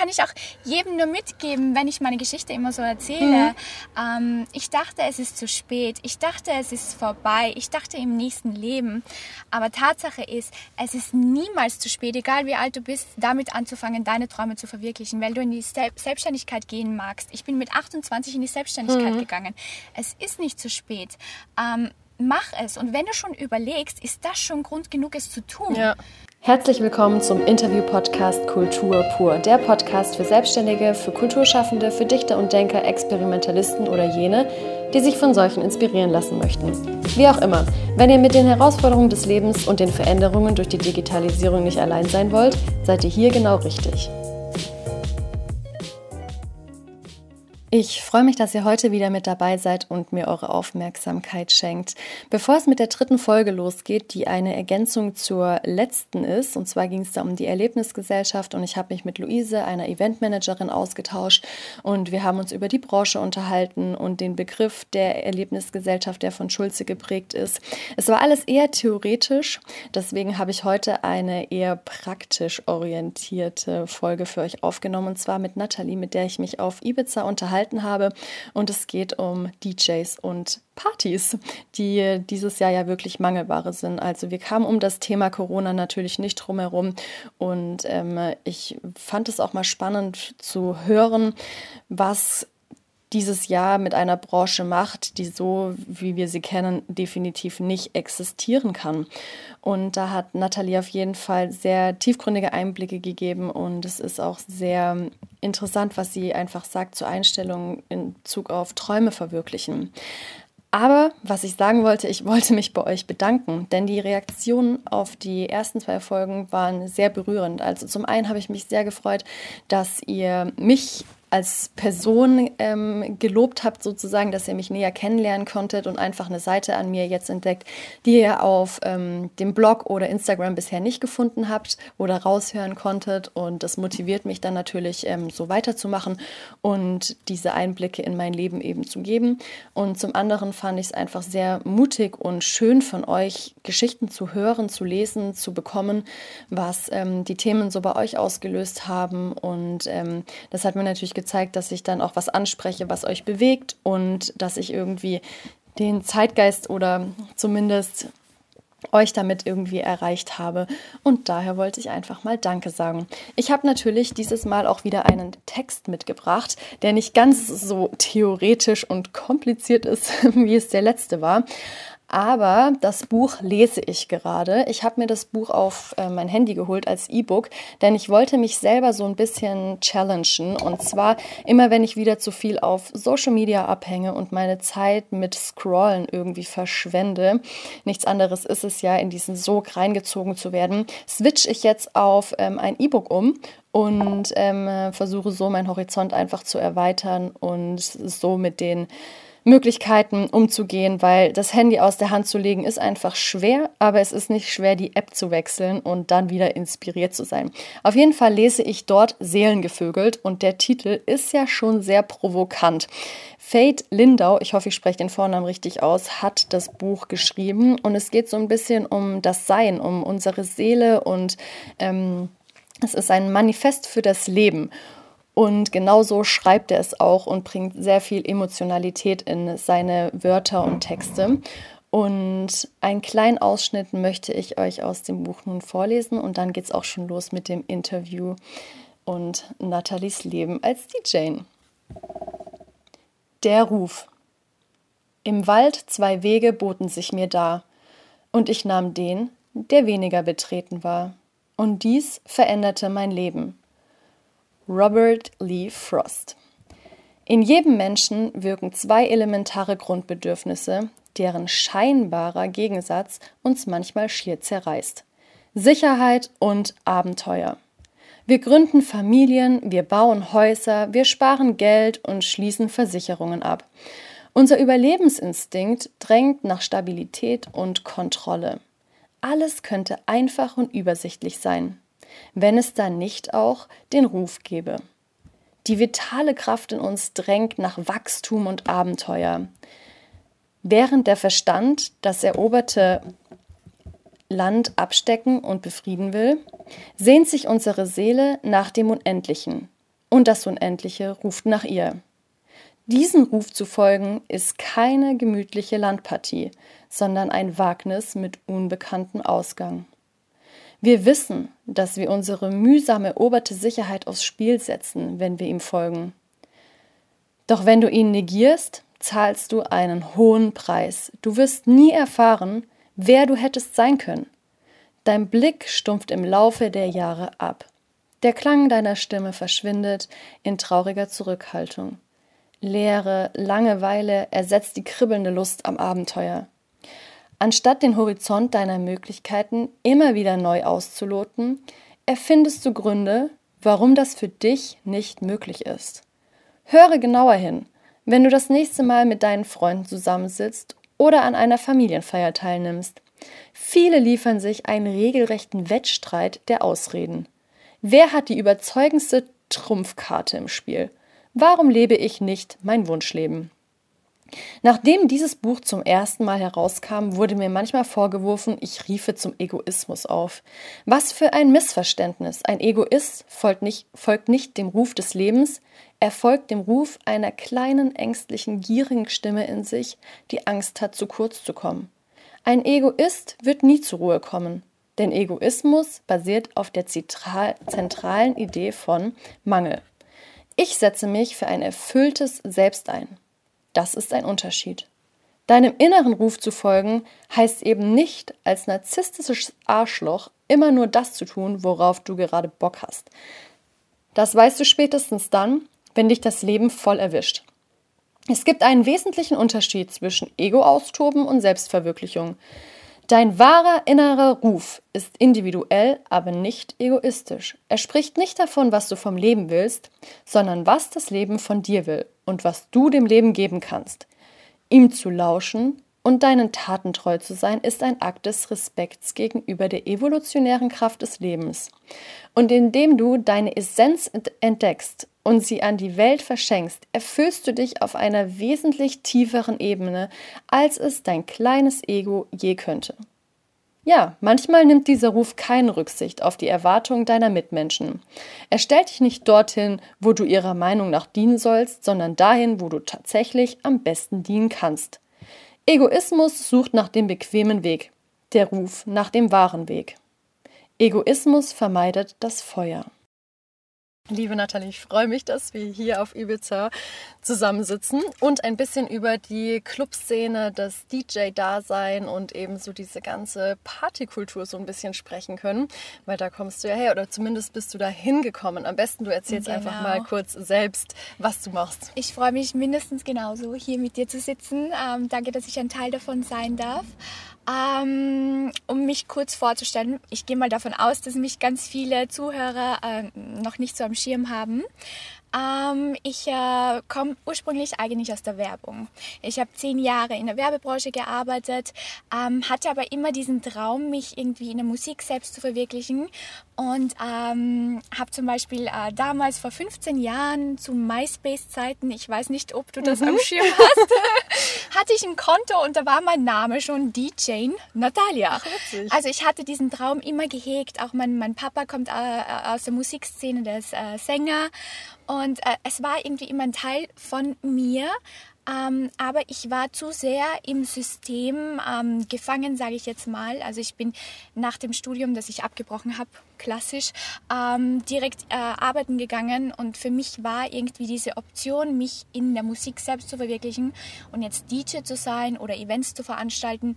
kann ich auch jedem nur mitgeben, wenn ich meine Geschichte immer so erzähle. Mhm. Ähm, ich dachte, es ist zu spät. Ich dachte, es ist vorbei. Ich dachte im nächsten Leben. Aber Tatsache ist, es ist niemals zu spät, egal wie alt du bist, damit anzufangen, deine Träume zu verwirklichen, weil du in die Selbstständigkeit gehen magst. Ich bin mit 28 in die Selbstständigkeit mhm. gegangen. Es ist nicht zu spät. Ähm, mach es. Und wenn du schon überlegst, ist das schon Grund genug, es zu tun. Ja. Herzlich willkommen zum Interview-Podcast Kultur pur, der Podcast für Selbstständige, für Kulturschaffende, für Dichter und Denker, Experimentalisten oder jene, die sich von solchen inspirieren lassen möchten. Wie auch immer, wenn ihr mit den Herausforderungen des Lebens und den Veränderungen durch die Digitalisierung nicht allein sein wollt, seid ihr hier genau richtig. Ich freue mich, dass ihr heute wieder mit dabei seid und mir eure Aufmerksamkeit schenkt. Bevor es mit der dritten Folge losgeht, die eine Ergänzung zur letzten ist, und zwar ging es da um die Erlebnisgesellschaft und ich habe mich mit Luise, einer Eventmanagerin, ausgetauscht und wir haben uns über die Branche unterhalten und den Begriff der Erlebnisgesellschaft, der von Schulze geprägt ist. Es war alles eher theoretisch, deswegen habe ich heute eine eher praktisch orientierte Folge für euch aufgenommen und zwar mit Nathalie, mit der ich mich auf Ibiza unterhalte unterhalten habe. Und es geht um DJs und Partys, die dieses Jahr ja wirklich Mangelware sind. Also wir kamen um das Thema Corona natürlich nicht drumherum. Und ähm, ich fand es auch mal spannend zu hören, was dieses Jahr mit einer Branche macht, die so, wie wir sie kennen, definitiv nicht existieren kann. Und da hat Nathalie auf jeden Fall sehr tiefgründige Einblicke gegeben und es ist auch sehr interessant, was sie einfach sagt zur Einstellung in Bezug auf Träume verwirklichen. Aber was ich sagen wollte, ich wollte mich bei euch bedanken, denn die Reaktionen auf die ersten zwei Folgen waren sehr berührend. Also zum einen habe ich mich sehr gefreut, dass ihr mich als Person ähm, gelobt habt, sozusagen, dass ihr mich näher kennenlernen konntet und einfach eine Seite an mir jetzt entdeckt, die ihr auf ähm, dem Blog oder Instagram bisher nicht gefunden habt oder raushören konntet. Und das motiviert mich dann natürlich, ähm, so weiterzumachen und diese Einblicke in mein Leben eben zu geben. Und zum anderen fand ich es einfach sehr mutig und schön von euch, Geschichten zu hören, zu lesen, zu bekommen, was ähm, die Themen so bei euch ausgelöst haben. Und ähm, das hat mir natürlich gezeigt, dass ich dann auch was anspreche, was euch bewegt und dass ich irgendwie den Zeitgeist oder zumindest euch damit irgendwie erreicht habe. Und daher wollte ich einfach mal Danke sagen. Ich habe natürlich dieses Mal auch wieder einen Text mitgebracht, der nicht ganz so theoretisch und kompliziert ist, wie es der letzte war. Aber das Buch lese ich gerade. Ich habe mir das Buch auf äh, mein Handy geholt als E-Book, denn ich wollte mich selber so ein bisschen challengen. Und zwar immer, wenn ich wieder zu viel auf Social Media abhänge und meine Zeit mit Scrollen irgendwie verschwende. Nichts anderes ist es ja, in diesen Sog reingezogen zu werden. Switch ich jetzt auf ähm, ein E-Book um und ähm, versuche so meinen Horizont einfach zu erweitern und so mit den Möglichkeiten umzugehen, weil das Handy aus der Hand zu legen ist einfach schwer, aber es ist nicht schwer, die App zu wechseln und dann wieder inspiriert zu sein. Auf jeden Fall lese ich dort Seelengevögelt und der Titel ist ja schon sehr provokant. Fate Lindau, ich hoffe, ich spreche den Vornamen richtig aus, hat das Buch geschrieben und es geht so ein bisschen um das Sein, um unsere Seele und ähm, es ist ein Manifest für das Leben. Und genauso schreibt er es auch und bringt sehr viel Emotionalität in seine Wörter und Texte. Und einen kleinen Ausschnitt möchte ich euch aus dem Buch nun vorlesen und dann geht es auch schon los mit dem Interview und Nathalies Leben als DJ. Der Ruf. Im Wald zwei Wege boten sich mir dar, und ich nahm den, der weniger betreten war. Und dies veränderte mein Leben. Robert Lee Frost. In jedem Menschen wirken zwei elementare Grundbedürfnisse, deren scheinbarer Gegensatz uns manchmal schier zerreißt. Sicherheit und Abenteuer. Wir gründen Familien, wir bauen Häuser, wir sparen Geld und schließen Versicherungen ab. Unser Überlebensinstinkt drängt nach Stabilität und Kontrolle. Alles könnte einfach und übersichtlich sein wenn es dann nicht auch den Ruf gäbe. Die vitale Kraft in uns drängt nach Wachstum und Abenteuer. Während der Verstand das eroberte Land abstecken und befrieden will, sehnt sich unsere Seele nach dem Unendlichen, und das Unendliche ruft nach ihr. Diesem Ruf zu folgen ist keine gemütliche Landpartie, sondern ein Wagnis mit unbekanntem Ausgang. Wir wissen, dass wir unsere mühsam eroberte Sicherheit aufs Spiel setzen, wenn wir ihm folgen. Doch wenn du ihn negierst, zahlst du einen hohen Preis. Du wirst nie erfahren, wer du hättest sein können. Dein Blick stumpft im Laufe der Jahre ab. Der Klang deiner Stimme verschwindet in trauriger Zurückhaltung. Leere Langeweile ersetzt die kribbelnde Lust am Abenteuer. Anstatt den Horizont deiner Möglichkeiten immer wieder neu auszuloten, erfindest du Gründe, warum das für dich nicht möglich ist. Höre genauer hin, wenn du das nächste Mal mit deinen Freunden zusammensitzt oder an einer Familienfeier teilnimmst. Viele liefern sich einen regelrechten Wettstreit der Ausreden. Wer hat die überzeugendste Trumpfkarte im Spiel? Warum lebe ich nicht mein Wunschleben? Nachdem dieses Buch zum ersten Mal herauskam, wurde mir manchmal vorgeworfen, ich riefe zum Egoismus auf. Was für ein Missverständnis. Ein Egoist folgt nicht, folgt nicht dem Ruf des Lebens, er folgt dem Ruf einer kleinen, ängstlichen, gierigen Stimme in sich, die Angst hat, zu kurz zu kommen. Ein Egoist wird nie zur Ruhe kommen, denn Egoismus basiert auf der zentralen Idee von Mangel. Ich setze mich für ein erfülltes Selbst ein. Das ist ein Unterschied. Deinem inneren Ruf zu folgen, heißt eben nicht, als narzisstisches Arschloch immer nur das zu tun, worauf du gerade Bock hast. Das weißt du spätestens dann, wenn dich das Leben voll erwischt. Es gibt einen wesentlichen Unterschied zwischen Ego-Austoben und Selbstverwirklichung. Dein wahrer innerer Ruf ist individuell, aber nicht egoistisch. Er spricht nicht davon, was du vom Leben willst, sondern was das Leben von dir will und was du dem Leben geben kannst. Ihm zu lauschen und deinen Taten treu zu sein, ist ein Akt des Respekts gegenüber der evolutionären Kraft des Lebens. Und indem du deine Essenz entdeckst und sie an die Welt verschenkst, erfüllst du dich auf einer wesentlich tieferen Ebene, als es dein kleines Ego je könnte. Ja, manchmal nimmt dieser Ruf keine Rücksicht auf die Erwartungen deiner Mitmenschen. Er stellt dich nicht dorthin, wo du ihrer Meinung nach dienen sollst, sondern dahin, wo du tatsächlich am besten dienen kannst. Egoismus sucht nach dem bequemen Weg, der Ruf nach dem wahren Weg. Egoismus vermeidet das Feuer. Liebe Nathalie, ich freue mich, dass wir hier auf Ibiza zusammensitzen und ein bisschen über die Clubszene, das DJ-Dasein und eben so diese ganze Partykultur so ein bisschen sprechen können, weil da kommst du ja her oder zumindest bist du da hingekommen. Am besten du erzählst genau. einfach mal kurz selbst, was du machst. Ich freue mich mindestens genauso, hier mit dir zu sitzen. Ähm, danke, dass ich ein Teil davon sein darf. Ähm, um mich kurz vorzustellen, ich gehe mal davon aus, dass mich ganz viele Zuhörer äh, noch nicht so am Schirm haben. Ähm, ich äh, komme ursprünglich eigentlich aus der Werbung. Ich habe zehn Jahre in der Werbebranche gearbeitet, ähm, hatte aber immer diesen Traum, mich irgendwie in der Musik selbst zu verwirklichen und ähm, habe zum Beispiel äh, damals vor 15 Jahren zu MySpace-Zeiten, ich weiß nicht, ob du das mhm. am Schirm hast, hatte ich ein Konto und da war mein Name schon DJ Natalia. Ach, also ich hatte diesen Traum immer gehegt. Auch mein, mein Papa kommt äh, aus der Musikszene, der ist äh, Sänger und äh, es war irgendwie immer ein Teil von mir. Ähm, aber ich war zu sehr im System ähm, gefangen, sage ich jetzt mal. Also ich bin nach dem Studium, das ich abgebrochen habe, klassisch, ähm, direkt äh, arbeiten gegangen. Und für mich war irgendwie diese Option, mich in der Musik selbst zu verwirklichen und jetzt DJ zu sein oder Events zu veranstalten,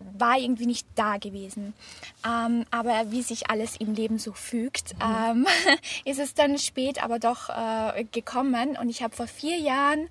war irgendwie nicht da gewesen. Ähm, aber wie sich alles im Leben so fügt, mhm. ähm, ist es dann spät aber doch äh, gekommen. Und ich habe vor vier Jahren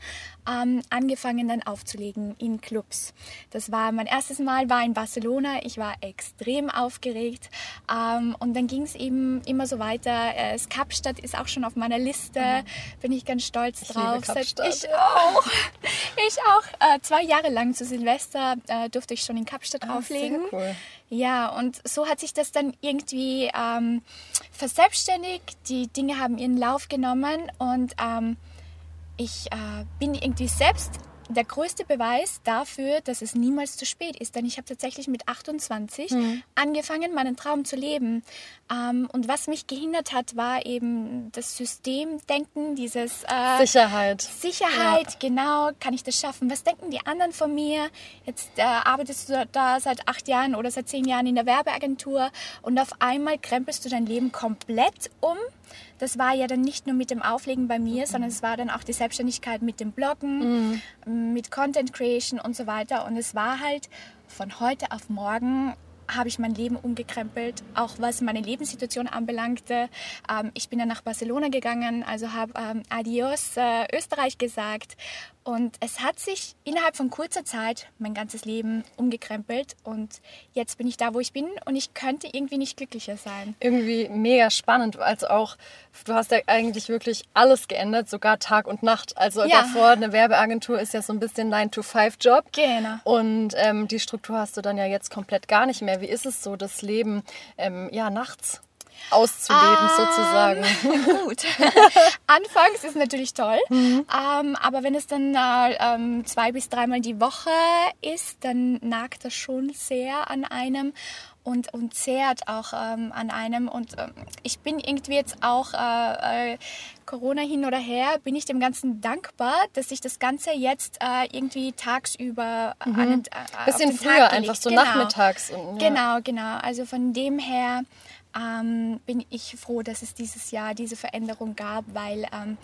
ähm, angefangen dann aufzulegen in Clubs. Das war mein erstes Mal, war in Barcelona. Ich war extrem aufgeregt. Ähm, und dann ging es eben immer so weiter. Äh, das Kapstadt ist auch schon auf meiner Liste. Mhm. Bin ich ganz stolz ich drauf. Ich auch. ich auch. Äh, zwei Jahre lang zu Silvester äh, durfte ich schon in Kapstadt ah, auflegen. Sehr cool. Ja, und so hat sich das dann irgendwie ähm, verselbstständigt. Die Dinge haben ihren Lauf genommen und ähm, ich äh, bin irgendwie selbst der größte Beweis dafür, dass es niemals zu spät ist. Denn ich habe tatsächlich mit 28 mhm. angefangen, meinen Traum zu leben. Ähm, und was mich gehindert hat, war eben das Systemdenken, dieses äh, Sicherheit. Sicherheit, ja. genau. Kann ich das schaffen? Was denken die anderen von mir? Jetzt äh, arbeitest du da seit acht Jahren oder seit zehn Jahren in der Werbeagentur und auf einmal krempelst du dein Leben komplett um das war ja dann nicht nur mit dem Auflegen bei mir, sondern es war dann auch die Selbstständigkeit mit dem Bloggen, mhm. mit Content Creation und so weiter. Und es war halt von heute auf morgen habe ich mein Leben umgekrempelt, auch was meine Lebenssituation anbelangte. Ähm, ich bin dann nach Barcelona gegangen, also habe ähm, Adios äh, Österreich gesagt und es hat sich innerhalb von kurzer Zeit mein ganzes Leben umgekrempelt und jetzt bin ich da, wo ich bin und ich könnte irgendwie nicht glücklicher sein. Irgendwie mega spannend, also auch, du hast ja eigentlich wirklich alles geändert, sogar Tag und Nacht. Also ja. davor, eine Werbeagentur ist ja so ein bisschen 9-to-5-Job. Genau. Und ähm, die Struktur hast du dann ja jetzt komplett gar nicht mehr. Wie ist es so, das Leben ähm, ja nachts? Auszuleben ähm, sozusagen. Gut. Anfangs ist natürlich toll, mhm. ähm, aber wenn es dann äh, zwei bis dreimal die Woche ist, dann nagt das schon sehr an einem und, und zehrt auch ähm, an einem. Und ähm, ich bin irgendwie jetzt auch äh, äh, Corona hin oder her, bin ich dem Ganzen dankbar, dass ich das Ganze jetzt äh, irgendwie tagsüber mhm. an, äh, Bisschen früher, einfach so genau. nachmittags. Und, ja. Genau, genau. Also von dem her ähm, bin ich froh, dass es dieses Jahr diese Veränderung gab, weil ähm,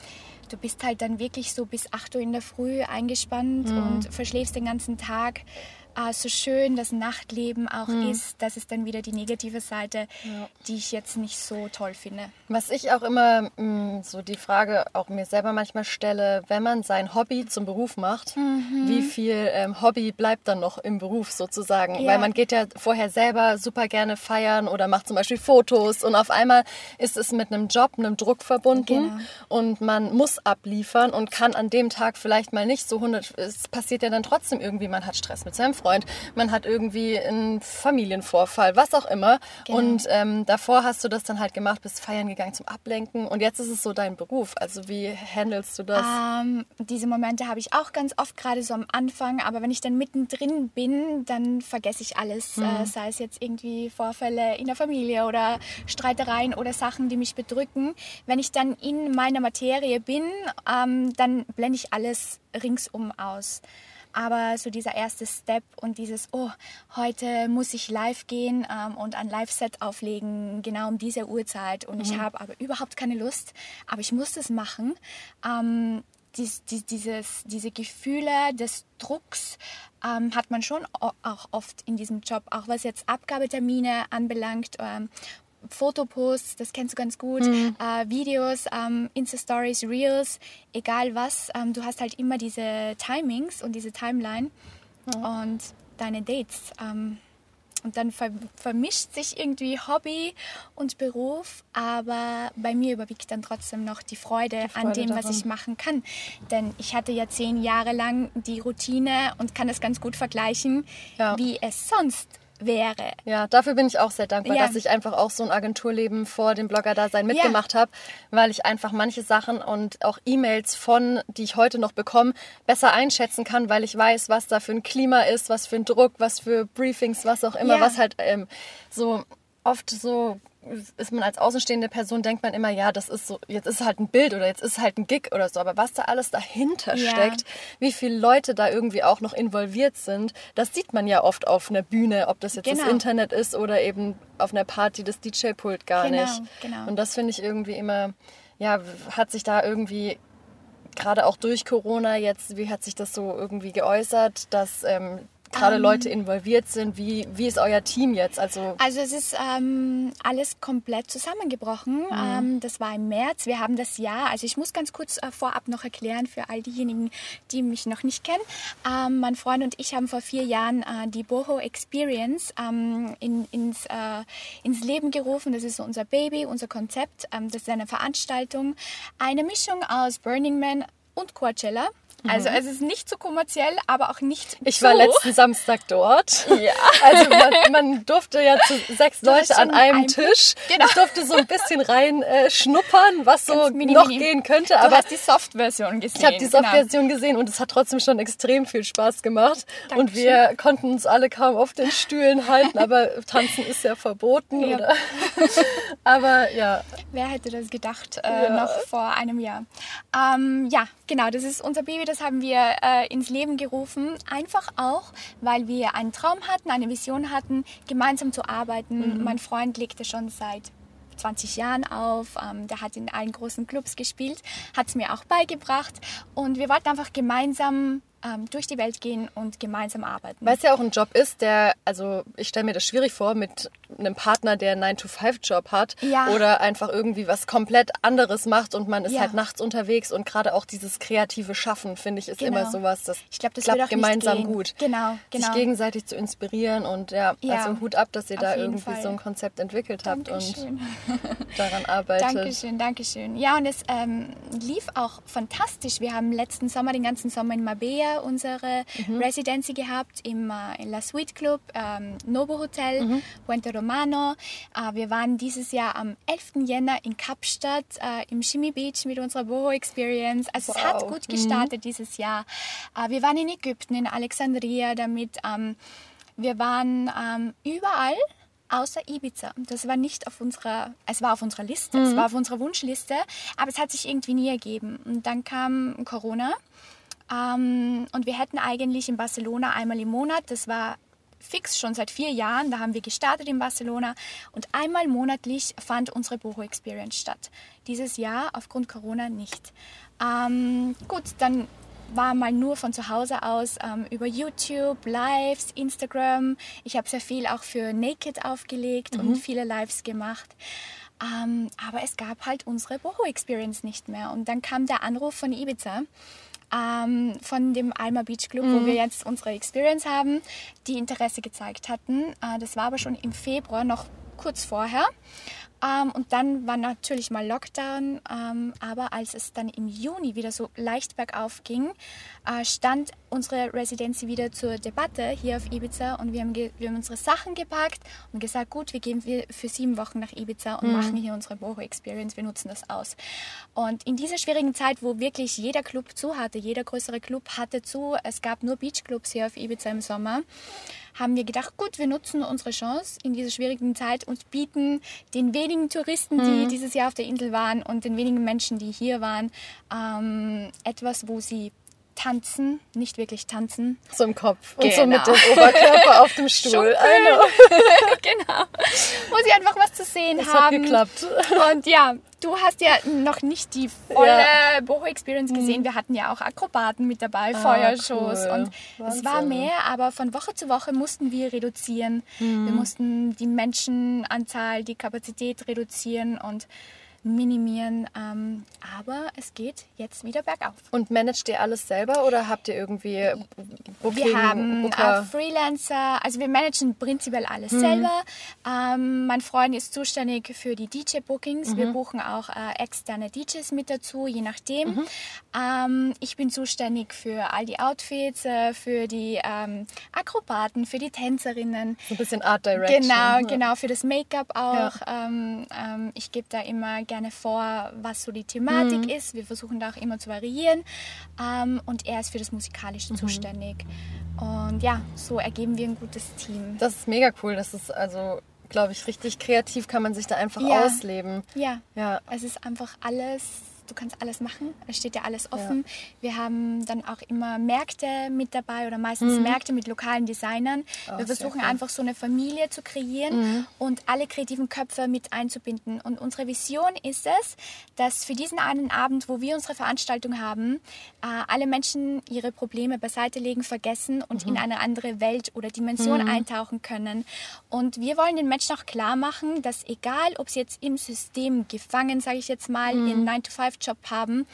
du bist halt dann wirklich so bis 8 Uhr in der Früh eingespannt mhm. und verschläfst den ganzen Tag äh, so schön das Nachtleben auch mhm. ist, das ist dann wieder die negative Seite, ja. die ich jetzt nicht so toll finde. Was ich auch immer mh, mm, so die Frage auch mir selber manchmal stelle, wenn man sein Hobby zum Beruf macht, mhm. wie viel ähm, Hobby bleibt dann noch im Beruf sozusagen? Ja. Weil man geht ja vorher selber super gerne feiern oder macht zum Beispiel Fotos und auf einmal ist es mit einem Job, einem Druck verbunden genau. und man muss abliefern und kann an dem Tag vielleicht mal nicht so 100, es passiert ja dann trotzdem irgendwie, man hat Stress mit seinem Freund, man hat irgendwie einen Familienvorfall, was auch immer. Genau. Und ähm, davor hast du das dann halt gemacht, bist feiern gegangen zum Ablenken und jetzt ist es so dein Beruf. Also wie handelst du das? Ähm, diese Momente habe ich auch ganz oft, gerade so am Anfang, aber wenn ich dann mittendrin bin, dann vergesse ich alles, mhm. äh, sei es jetzt irgendwie Vorfälle in der Familie oder Streitereien oder Sachen, die mich bedrücken. Wenn ich dann in meiner Materie bin, ähm, dann blende ich alles ringsum aus. Aber so dieser erste Step und dieses, oh, heute muss ich live gehen ähm, und ein Live-Set auflegen, genau um diese Uhrzeit. Und mhm. ich habe aber überhaupt keine Lust, aber ich muss das machen. Ähm, dies, dies, dieses, diese Gefühle des Drucks ähm, hat man schon auch oft in diesem Job, auch was jetzt Abgabetermine anbelangt ähm, Fotoposts, das kennst du ganz gut, mhm. äh, Videos, ähm, Insta-Stories, Reels, egal was. Ähm, du hast halt immer diese Timings und diese Timeline mhm. und deine Dates. Ähm, und dann ver vermischt sich irgendwie Hobby und Beruf, aber bei mir überwiegt dann trotzdem noch die Freude, die Freude an dem, daran. was ich machen kann. Denn ich hatte ja zehn Jahre lang die Routine und kann das ganz gut vergleichen, ja. wie es sonst wäre. Ja, dafür bin ich auch sehr dankbar, ja. dass ich einfach auch so ein Agenturleben vor dem Blogger-Dasein mitgemacht ja. habe, weil ich einfach manche Sachen und auch E-Mails von, die ich heute noch bekomme, besser einschätzen kann, weil ich weiß, was da für ein Klima ist, was für ein Druck, was für Briefings, was auch immer, ja. was halt ähm, so oft so ist man als außenstehende Person, denkt man immer, ja, das ist so, jetzt ist halt ein Bild oder jetzt ist halt ein Gig oder so. Aber was da alles dahinter ja. steckt, wie viele Leute da irgendwie auch noch involviert sind, das sieht man ja oft auf einer Bühne, ob das jetzt genau. das Internet ist oder eben auf einer Party das DJ-Pult gar genau, nicht. Genau. Und das finde ich irgendwie immer, ja, hat sich da irgendwie gerade auch durch Corona jetzt, wie hat sich das so irgendwie geäußert, dass ähm, gerade ähm, Leute involviert sind. Wie, wie ist euer Team jetzt? Also, also es ist ähm, alles komplett zusammengebrochen. Mhm. Ähm, das war im März. Wir haben das Jahr, also ich muss ganz kurz äh, vorab noch erklären für all diejenigen, die mich noch nicht kennen. Ähm, mein Freund und ich haben vor vier Jahren äh, die Boho Experience ähm, in, ins, äh, ins Leben gerufen. Das ist so unser Baby, unser Konzept. Ähm, das ist eine Veranstaltung, eine Mischung aus Burning Man, und Coachella. Also es ist nicht zu kommerziell, aber auch nicht Ich zu. war letzten Samstag dort. Ja. Also man, man durfte ja zu sechs Du Leute an einem einen Tisch. Genau. Ich durfte so ein bisschen rein äh, schnuppern, was so mini, noch mini. gehen könnte. Du Aber hast die Soft-Version gesehen. ich habe die genau. Soft-Version gesehen und es hat trotzdem schon extrem viel Spaß gemacht. Und wir konnten uns alle kaum auf den Stühlen halten, aber tanzen ist ja verboten. Ja. Oder? aber ja, Wer hätte das gedacht, äh, Ja. noch vor einem Jahr? Ähm, ja, genau, das ist unser Baby, das haben wir äh, ins Leben gerufen. Einfach auch, weil wir einen Traum hatten, eine Vision hatten, gemeinsam zu arbeiten. Mein Freund legte schon seit 20 Jahren auf, ähm, der hat in allen großen Clubs gespielt, hat es mir auch beigebracht und wir wollten einfach gemeinsam ähm, durch die Welt gehen und gemeinsam arbeiten. Weil es ja auch ein Job ist, der, also ich stelle mir das schwierig vor, mit einem Partner, der einen 9-to-5-Job hat Ja. oder einfach irgendwie was komplett anderes macht und man ist Ja. halt nachts unterwegs und gerade auch dieses kreative Schaffen, finde ich, ist Genau. immer sowas, das, Ich glaub, das klappt gemeinsam gut. Genau, genau. Sich gegenseitig zu inspirieren und ja, Ja, also Hut ab, dass ihr da irgendwie Fall. so ein Konzept entwickelt habt Dankeschön. und daran arbeitet. Dankeschön, Dankeschön. Ja, und es ähm, lief auch fantastisch. Wir haben letzten Sommer, den ganzen Sommer in Marbella unsere Mhm. Residency gehabt, im äh, in La Suite Club, ähm, Novo Hotel, Mhm. Puente Romano. Äh, wir waren dieses Jahr am 11. Jänner in Kapstadt äh, im Shimmy Beach mit unserer Boho Experience. Also es hat Wow. gut gestartet dieses Jahr. Äh, wir waren in Ägypten, in Alexandria damit. Ähm, wir waren ähm, überall außer Ibiza. Das war nicht auf unserer, es war auf unserer Liste, es war auf unserer Wunschliste, aber es hat sich irgendwie nie ergeben. Und dann kam Corona ähm, und wir hätten eigentlich in Barcelona einmal im Monat, das war fix schon seit vier Jahren, da haben wir gestartet in Barcelona und einmal monatlich fand unsere Boho Experience statt. Dieses Jahr aufgrund Corona nicht. Ähm, gut, dann war mal nur von zu Hause aus ähm, über YouTube, Lives, Instagram. Ich habe sehr viel auch für Naked aufgelegt und viele Lives gemacht. Ähm, aber es gab halt unsere Boho Experience nicht mehr. Und dann kam der Anruf von Ibiza, ähm, von dem Alma Beach Club, wo wir jetzt unsere Experience haben, die Interesse gezeigt hatten. Äh, das war aber schon im Februar, noch kurz vorher. Ähm, und dann war natürlich mal Lockdown, ähm, aber als es dann im Juni wieder so leicht bergauf ging, äh, stand unsere Residency wieder zur Debatte hier auf Ibiza und wir haben, wir haben unsere Sachen gepackt und gesagt, gut, wir gehen wir für sieben Wochen nach Ibiza und machen hier unsere Boho Experience, wir nutzen das aus. Und in dieser schwierigen Zeit, wo wirklich jeder Club zu hatte, jeder größere Club hatte zu, es gab nur Beachclubs hier auf Ibiza im Sommer, haben wir gedacht, gut, wir nutzen unsere Chance in dieser schwierigen Zeit und bieten den wenigen Touristen, die dieses Jahr auf der Insel waren und den wenigen Menschen, die hier waren, ähm, etwas, wo sie tanzen, nicht wirklich tanzen. So im Kopf und so mit Genau. dem Oberkörper auf dem Stuhl. Genau. Wo sie einfach was zu sehen Das hat haben. geklappt. Und ja, du hast ja noch nicht die volle Ja. Boho Experience gesehen. Wir hatten ja auch Akrobaten mit dabei, Ah, Feuershows. cool. Und es war Wahnsinn. mehr, aber von Woche zu Woche mussten wir reduzieren. Wir mussten die Menschenanzahl, die Kapazität reduzieren und minimieren. Ähm, aber es geht jetzt wieder bergauf. Und managt ihr alles selber oder habt ihr irgendwie Booking, Wir haben äh, Freelancer, also wir managen prinzipiell alles Mhm. selber. Ähm, mein Freund ist zuständig für die DJ-Bookings. Wir Mhm. buchen auch äh, externe DJs mit dazu, je nachdem. Mhm. Ähm, ich bin zuständig für all die Outfits, äh, für die ähm, Akrobaten, für die Tänzerinnen. so ein bisschen Art Direction. Genau, Ja. genau, für das Make-up auch. Ähm, ähm, ich gebe da immer gerne vor, was so die Thematik Mhm. ist. Wir versuchen da auch immer zu variieren. Ähm, und er ist für das Musikalische Mhm. zuständig. Und ja, so ergeben wir ein gutes Team. Das ist mega cool. Das ist also, glaube ich, richtig kreativ kann man sich da einfach Ja. ausleben. Ja, Ja. es ist einfach alles, du kannst alles machen, es steht dir alles offen. Wir haben dann auch immer Märkte mit dabei oder meistens Märkte mit lokalen Designern. Oh, Wir versuchen einfach so eine Familie zu kreieren und alle kreativen Köpfe mit einzubinden. Und unsere Vision ist es, dass für diesen einen Abend, wo wir unsere Veranstaltung haben, äh, alle Menschen ihre Probleme beiseite legen, vergessen und in eine andere Welt oder Dimension eintauchen können. Und wir wollen den Menschen auch klar machen, dass egal, ob sie jetzt im System gefangen, sage ich jetzt mal, in 9-to-5 9-to-5-Job haben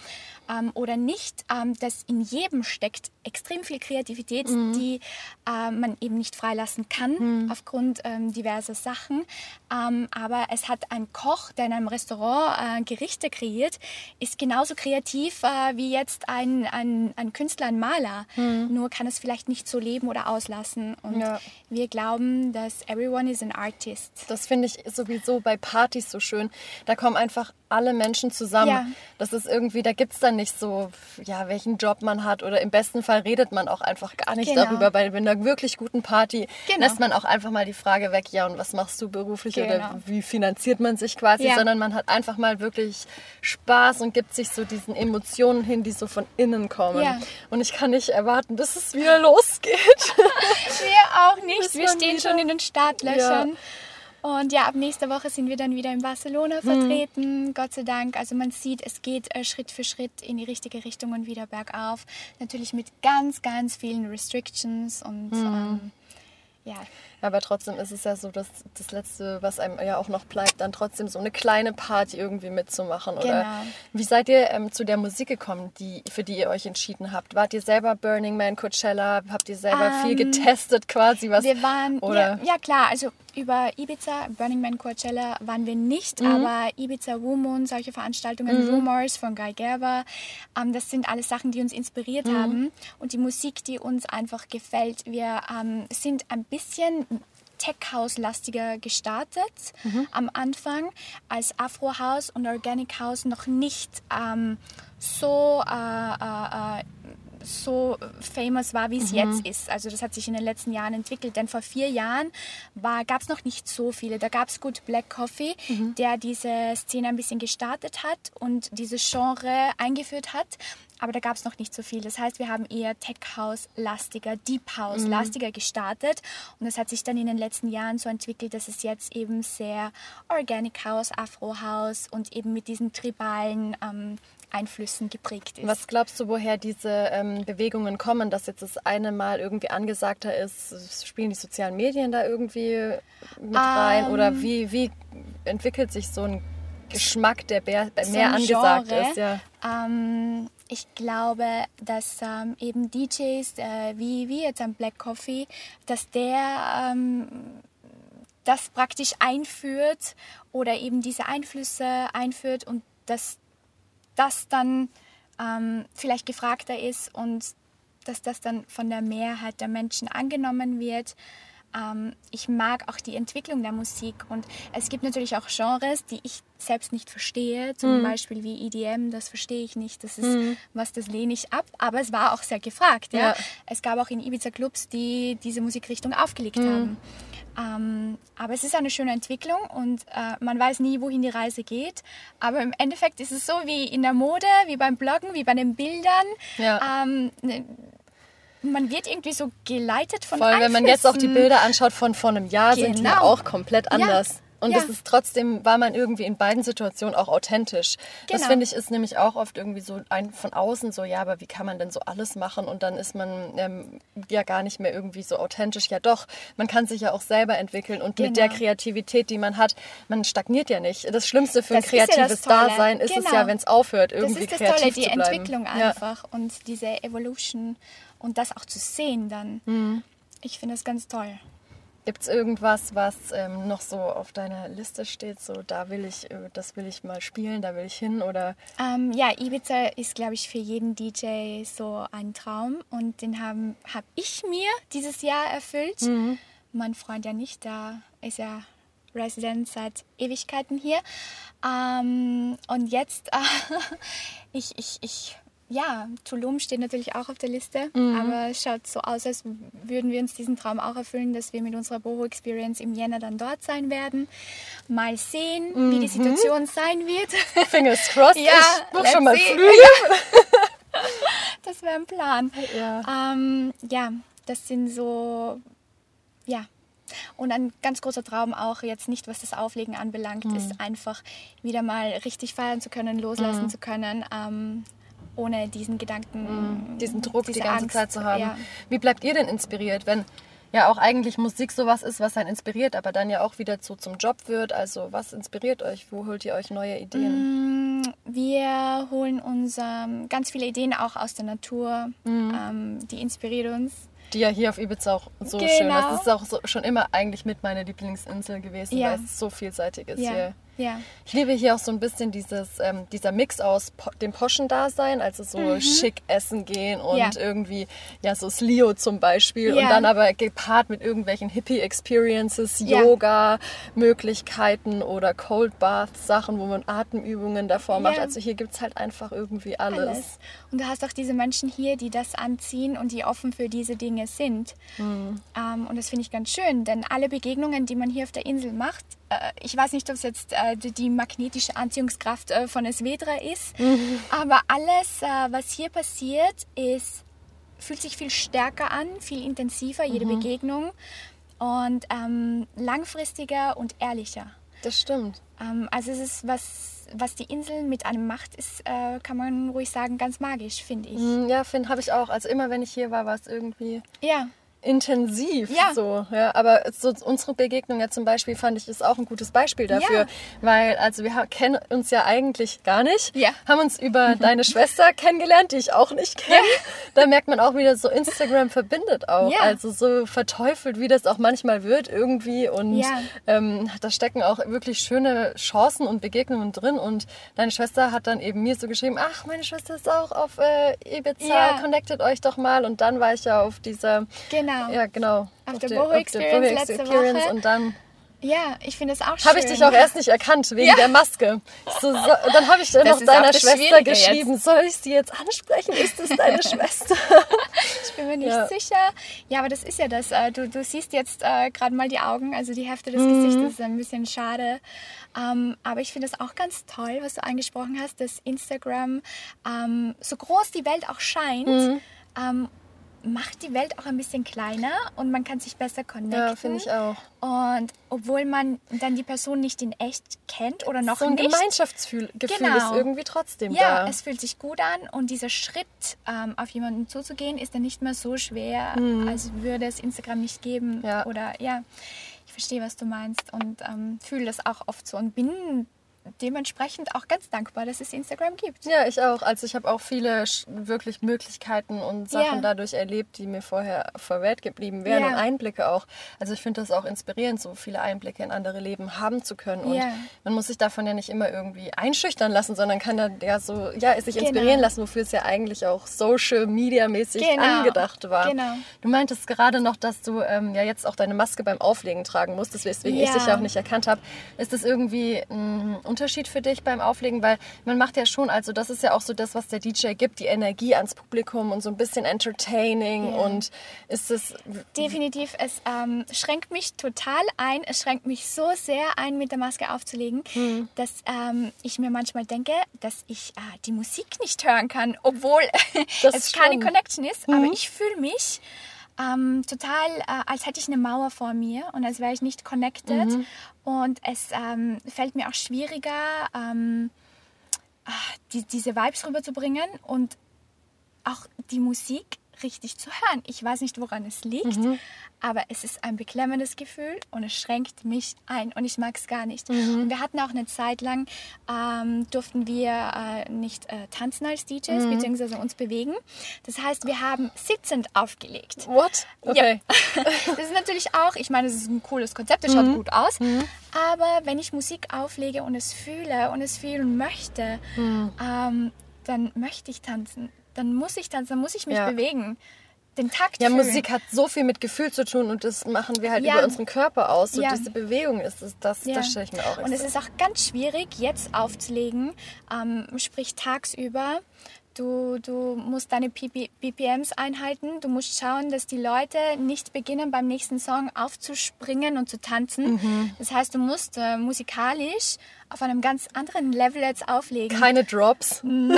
ähm, oder nicht, ähm, dass in jedem steckt extrem viel Kreativität, mhm. die äh, man eben nicht freilassen kann mhm. aufgrund ähm, diverser Sachen. Ähm, aber es hat ein Koch, der in einem Restaurant äh, Gerichte kreiert, ist genauso kreativ äh, wie jetzt ein, ein, ein Künstler, ein Maler. Mhm. Nur kann es vielleicht nicht so leben oder auslassen. Und ja. wir glauben, dass everyone is an artist. Das finde ich sowieso bei Partys so schön. Da kommen einfach alle Menschen zusammen. Ja. Das ist irgendwie, da gibt es dann nicht so, ja, welchen Job man hat oder im besten Fall redet man auch einfach gar nicht genau. darüber. Bei einer wirklich guten Party genau. lässt man auch einfach mal die Frage weg, ja, und was machst du beruflich genau. oder wie finanziert man sich quasi, ja. sondern man hat einfach mal wirklich Spaß und gibt sich so diesen Emotionen hin, die so von innen kommen. Ja. Und ich kann nicht erwarten, bis es wieder losgeht. Wir auch nicht. Wir stehen wieder... schon in den Startlöchern. Und ja, ab nächster Woche sind wir dann wieder in Barcelona mhm. vertreten, mhm. Gott sei Dank. Also man sieht, es geht äh, Schritt für Schritt in die richtige Richtung und wieder bergauf. Natürlich mit ganz, ganz vielen Restrictions und mhm. ähm, ja. Aber trotzdem ist es ja so, dass das Letzte, was einem ja auch noch bleibt, dann trotzdem so eine kleine Party irgendwie mitzumachen. Oder genau. wie seid ihr ähm, zu der Musik gekommen, die, für die ihr euch entschieden habt? Wart ihr selber Burning Man, Coachella? Habt ihr selber um, viel ähm, getestet quasi? Was, wir waren, oder? Ja, ja klar, also über Ibiza, Burning Man, Coachella waren wir nicht, mhm. aber Ibiza, Woomon, solche Veranstaltungen, mhm. Rumors von Guy Gerber, ähm, das sind alles Sachen, die uns inspiriert mhm. haben und die Musik, die uns einfach gefällt. Wir ähm, sind ein bisschen Tech House lastiger gestartet mhm. am Anfang, als Afro House und Organic House noch nicht ähm, so äh, äh, äh so famous war, wie es mhm. jetzt ist. Also das hat sich in den letzten Jahren entwickelt, denn vor vier Jahren gab es noch nicht so viele. Da gab es gut Black Coffee, mhm. der diese Szene ein bisschen gestartet hat und dieses Genre eingeführt hat aber da gab es noch nicht so viel. Das heißt, wir haben eher Tech House lastiger, Deep House mhm. lastiger gestartet und das hat sich dann in den letzten Jahren so entwickelt, dass es jetzt eben sehr Organic House, Afro House und eben mit diesen tribalen ähm, Einflüssen geprägt ist. Was glaubst du, woher diese ähm, Bewegungen kommen, dass jetzt das eine Mal irgendwie angesagter ist? Spielen die sozialen Medien da irgendwie mit rein? Um, Oder ähm. wie, wie entwickelt sich so ein Geschmack, der mehr, so angesagt Genre, ist? Ja. Ähm, ich glaube, dass ähm, eben DJs äh, wie, wie jetzt am Black Coffee, dass der ähm, das praktisch einführt oder eben diese Einflüsse einführt und dass das dann ähm, vielleicht gefragter ist und dass das dann von der Mehrheit der Menschen angenommen wird. Ähm, ich mag auch die Entwicklung der Musik und es gibt natürlich auch Genres, die ich selbst nicht verstehe, zum mhm. Beispiel wie EDM, das verstehe ich nicht, das ist mhm. was, das lehne ich ab, aber es war auch sehr gefragt. Ja? ja. Es gab auch in Ibiza Clubs, die diese Musikrichtung aufgelegt mhm. haben. Ähm, aber es ist eine schöne Entwicklung und äh, man weiß nie, wohin die Reise geht. Aber im Endeffekt ist es so wie in der Mode, wie beim Bloggen, wie bei den Bildern. Ja. Ähm, ne, man wird irgendwie so geleitet von Vor allem, wenn man jetzt auch die Bilder anschaut von vor einem Jahr, genau. sind die genau. auch komplett anders. Ja. Und ja. das ist trotzdem, war man irgendwie in beiden Situationen auch authentisch. Genau. Das finde ich ist nämlich auch oft irgendwie so ein von außen so, ja, aber wie kann man denn so alles machen? Und dann ist man ähm, ja gar nicht mehr irgendwie so authentisch. Ja doch, man kann sich ja auch selber entwickeln und genau. mit der genau. Kreativität, die man hat, man stagniert ja nicht. Das Schlimmste für das ein kreatives ja Dasein ist genau. es ja, wenn es aufhört, irgendwie kreativ zu bleiben. Das ist das Tolle, die Entwicklung einfach ja. und diese Evolution und das auch zu sehen dann. Mhm. Ich finde es ganz toll. Gibt es irgendwas, was ähm, noch so auf deiner Liste steht? So, da will ich, äh, das will ich mal spielen, da will ich hin oder? Ähm, ja, Ibiza ist, glaube ich, für jeden DJ so ein Traum und den habe hab ich mir dieses Jahr erfüllt. Mhm. Mein Freund ja nicht, da ist ja Resident seit Ewigkeiten hier. Ähm, und jetzt, äh, ich, ich, ich ja, Tulum steht natürlich auch auf der Liste, mhm. aber es schaut so aus, als würden wir uns diesen Traum auch erfüllen, dass wir mit unserer Boho Experience im Jänner dann dort sein werden. Mal sehen, mhm. wie die mhm. Situation sein wird. Fingers crossed, ja, ich buch schon mal Flüge. das wäre ein Plan. Ja. Ähm, ja, das sind so, ja, und ein ganz großer Traum auch jetzt nicht, was das Auflegen anbelangt, mhm. ist einfach wieder mal richtig feiern zu können, loslassen mhm. zu können. Ähm, ohne diesen Gedanken, mhm. diesen Druck die ganze Angst, Zeit zu haben. Ja. Wie bleibt ihr denn inspiriert, wenn ja auch eigentlich Musik sowas ist, was einen inspiriert, aber dann ja auch wieder zu, zum Job wird? Also was inspiriert euch? Wo holt ihr euch neue Ideen? Mm, wir holen uns ähm, ganz viele Ideen auch aus der Natur, Mhm. ähm, die inspiriert uns. Die ja hier auf Ibiza auch so Genau. schön ist. Das ist auch so, schon immer eigentlich mit meiner Lieblingsinsel gewesen, Ja. weil es so vielseitig ist Ja, hier. Ja. Ich liebe hier auch so ein bisschen dieses, ähm, dieser Mix aus po dem Poschen-Dasein, also so schick essen gehen und Mhm. Ja. irgendwie, ja, so Slio zum Beispiel und Ja. dann aber gepaart mit irgendwelchen Hippie-Experiences, Ja. Yoga-Möglichkeiten oder Cold Bath-Sachen, wo man Atemübungen davor macht. Also hier gibt es halt einfach irgendwie alles. Alles. Und du hast auch diese Menschen hier, die das anziehen und die offen für diese Dinge sind. Mhm. Ähm, und das finde ich ganz schön, denn alle Begegnungen, die man hier auf der Insel macht, ich weiß nicht, ob es jetzt äh, die, magnetische Anziehungskraft äh, von Esvedra ist, Mhm. aber alles, äh, was hier passiert, ist, fühlt sich viel stärker an, viel intensiver, jede Mhm. Begegnung und ähm, langfristiger und ehrlicher. Das stimmt. Ähm, also es ist was, was die Insel mit einem macht, ist, äh, kann man ruhig sagen, ganz magisch, finde ich. Mm, Ja, Finn, habe ich auch. Also immer, wenn ich hier war, war es irgendwie Ja, intensiv Ja. so ja aber so unsere Begegnung ja zum Beispiel fand ich ist auch ein gutes Beispiel dafür Ja. weil also wir kennen uns ja eigentlich gar nicht Ja. haben uns über deine Schwester kennengelernt die ich auch nicht kenne da merkt man auch wieder so Instagram verbindet auch Ja. also so verteufelt wie das auch manchmal wird irgendwie und Ja. ähm, da stecken auch wirklich schöne Chancen und Begegnungen drin und deine Schwester hat dann eben mir so geschrieben ach meine Schwester ist auch auf äh, Ibiza Ja. connectet euch doch mal und dann war ich ja auf dieser genau. Ja, genau. Auf der Boho Experience letzte Experience Woche. Und dann Ja, ich finde es auch schön. habe ich dich auch erst nicht erkannt, wegen Ja. der Maske. So, so, dann habe ich dann Das noch deiner das Schwester geschrieben, soll ich sie jetzt ansprechen? Ist es deine Schwester? Ich bin mir nicht Ja. sicher. Ja, aber das ist ja das. äh, Du, du siehst jetzt äh, gerade mal die Augen, also die Hälfte des Mhm. Gesichtes ist ein bisschen schade. Ähm, aber ich finde es auch ganz toll, was du angesprochen hast, dass Instagram, ähm, so groß die Welt auch scheint, Mhm. ähm, macht die Welt auch ein bisschen kleiner und man kann sich besser connecten. Ja, finde ich auch. Und obwohl man dann die Person nicht in echt kennt oder noch So ein nicht. Gemeinschaftsgefühl Genau. ist irgendwie trotzdem Ja, da. es fühlt sich gut an und dieser Schritt, ähm, auf jemanden zuzugehen, ist dann nicht mehr so schwer, als würde es Instagram nicht geben. Mhm. Ja. Oder ja, ich verstehe, was du meinst und ähm, fühle das auch oft so und bin dementsprechend auch ganz dankbar, dass es Instagram gibt. Ja, ich auch. Also ich habe auch viele wirklich Möglichkeiten und Sachen Ja. dadurch erlebt, die mir vorher verwehrt geblieben wären Ja. und Einblicke auch. Also ich finde das auch inspirierend, so viele Einblicke in andere Leben haben zu können. Und Ja. man muss sich davon ja nicht immer irgendwie einschüchtern lassen, sondern kann dann ja so, ja, sich Genau. inspirieren lassen, wofür es ja eigentlich auch Social Media mäßig Genau. angedacht war. Genau. Du meintest gerade noch, dass du ähm, ja jetzt auch deine Maske beim Auflegen tragen musstest, weswegen ich dich ja auch nicht erkannt habe. Ist das irgendwie ein Unterschied für dich beim Auflegen? Weil man macht ja schon, also das ist ja auch so das, was der DJ gibt, die Energie ans Publikum und so ein bisschen entertaining Ja. und ist es Definitiv, es ähm, schränkt mich total ein. Es schränkt mich so sehr ein, mit der Maske aufzulegen, Hm. dass ähm, ich mir manchmal denke, dass ich äh, die Musik nicht hören kann, obwohl Das es keine stimmt. Connection ist. Aber ich fühle mich ähm, total, äh, als hätte ich eine Mauer vor mir und als wäre ich nicht connected. Mhm. Und es ähm, fällt mir auch schwieriger, ähm, ah, die, diese Vibes rüberzubringen und auch die Musik richtig zu hören. Ich weiß nicht, woran es liegt, Mhm. aber es ist ein beklemmendes Gefühl und es schränkt mich ein und ich mag es gar nicht. Mhm. Und wir hatten auch eine Zeit lang, ähm, durften wir äh, nicht äh, tanzen als DJs, Mhm. beziehungsweise uns bewegen. Das heißt, wir haben sitzend aufgelegt. What? Okay. Das ist natürlich auch, ich meine, es ist ein cooles Konzept, es schaut Mhm. gut aus. Aber wenn ich Musik auflege und es fühle und es fühlen möchte, Mhm. ähm, dann möchte ich tanzen. Dann muss ich tanzen, dann muss ich mich Ja. bewegen. Den Takt Ja, fühlen. Musik hat so viel mit Gefühl zu tun und das machen wir halt Ja. über unseren Körper aus. So Ja. diese Bewegung ist es, das, Ja. das stelle ich mir auch Und es ist auch ganz schwierig, jetzt aufzulegen, ähm, sprich tagsüber. Du, du musst deine BPMs einhalten. Du musst schauen, dass die Leute nicht beginnen, beim nächsten Song aufzuspringen und zu tanzen. Mhm. Das heißt, du musst äh, musikalisch auf einem ganz anderen Level jetzt auflegen. keine Drops, Nein!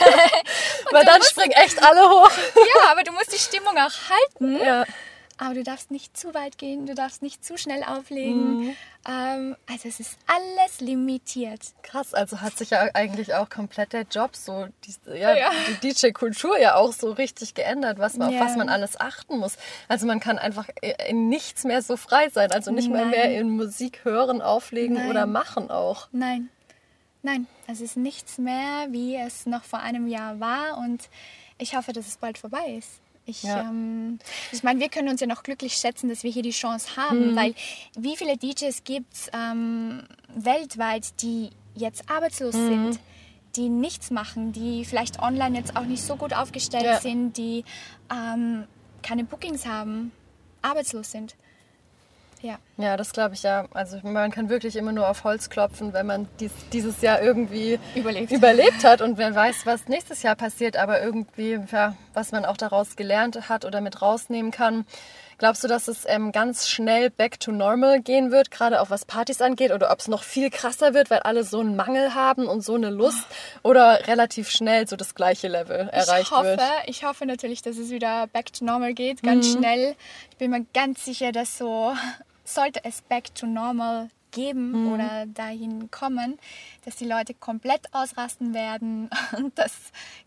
weil dann springen echt alle hoch. ja, aber du musst die Stimmung auch halten. Ja. Aber du darfst nicht zu weit gehen, du darfst nicht zu schnell auflegen. Mhm. Ähm, also es ist alles limitiert. Krass, also hat sich ja eigentlich auch komplett der Job so, die, ja, Ja. die DJ-Kultur ja auch so richtig geändert, was man, Ja. auf was man alles achten muss. Also man kann einfach in nichts mehr so frei sein, also nicht mal Nein. mehr in Musik hören, auflegen Nein. oder machen auch. Nein. Nein, es ist nichts mehr, wie es noch vor einem Jahr war. Und ich hoffe, dass es bald vorbei ist. Ich, ja. ähm, ich meine, wir können uns ja noch glücklich schätzen, dass wir hier die Chance haben, mhm. weil wie viele DJs gibt es ähm, weltweit, die jetzt arbeitslos mhm. sind, die nichts machen, die vielleicht online jetzt auch nicht so gut aufgestellt ja. sind, die ähm, keine Bookings haben, arbeitslos sind. Ja, ja das glaube ich ja. Also man kann wirklich immer nur auf Holz klopfen, wenn man dies, dieses Jahr irgendwie überlebt. überlebt hat und wer weiß, was nächstes Jahr passiert, aber irgendwie, ja, was man auch daraus gelernt hat oder mit rausnehmen kann. Glaubst du, dass es ähm, ganz schnell back to normal gehen wird, gerade auch was Partys angeht, oder ob es noch viel krasser wird, weil alle so einen Mangel haben und so eine Lust, oder relativ schnell so das gleiche Level erreicht ich hoffe, wird? Ich hoffe natürlich, dass es wieder back to normal geht, ganz mhm. schnell. Ich bin mir ganz sicher, dass so sollte es back to normal geben mhm. oder dahin kommen, dass die Leute komplett ausrasten werden und dass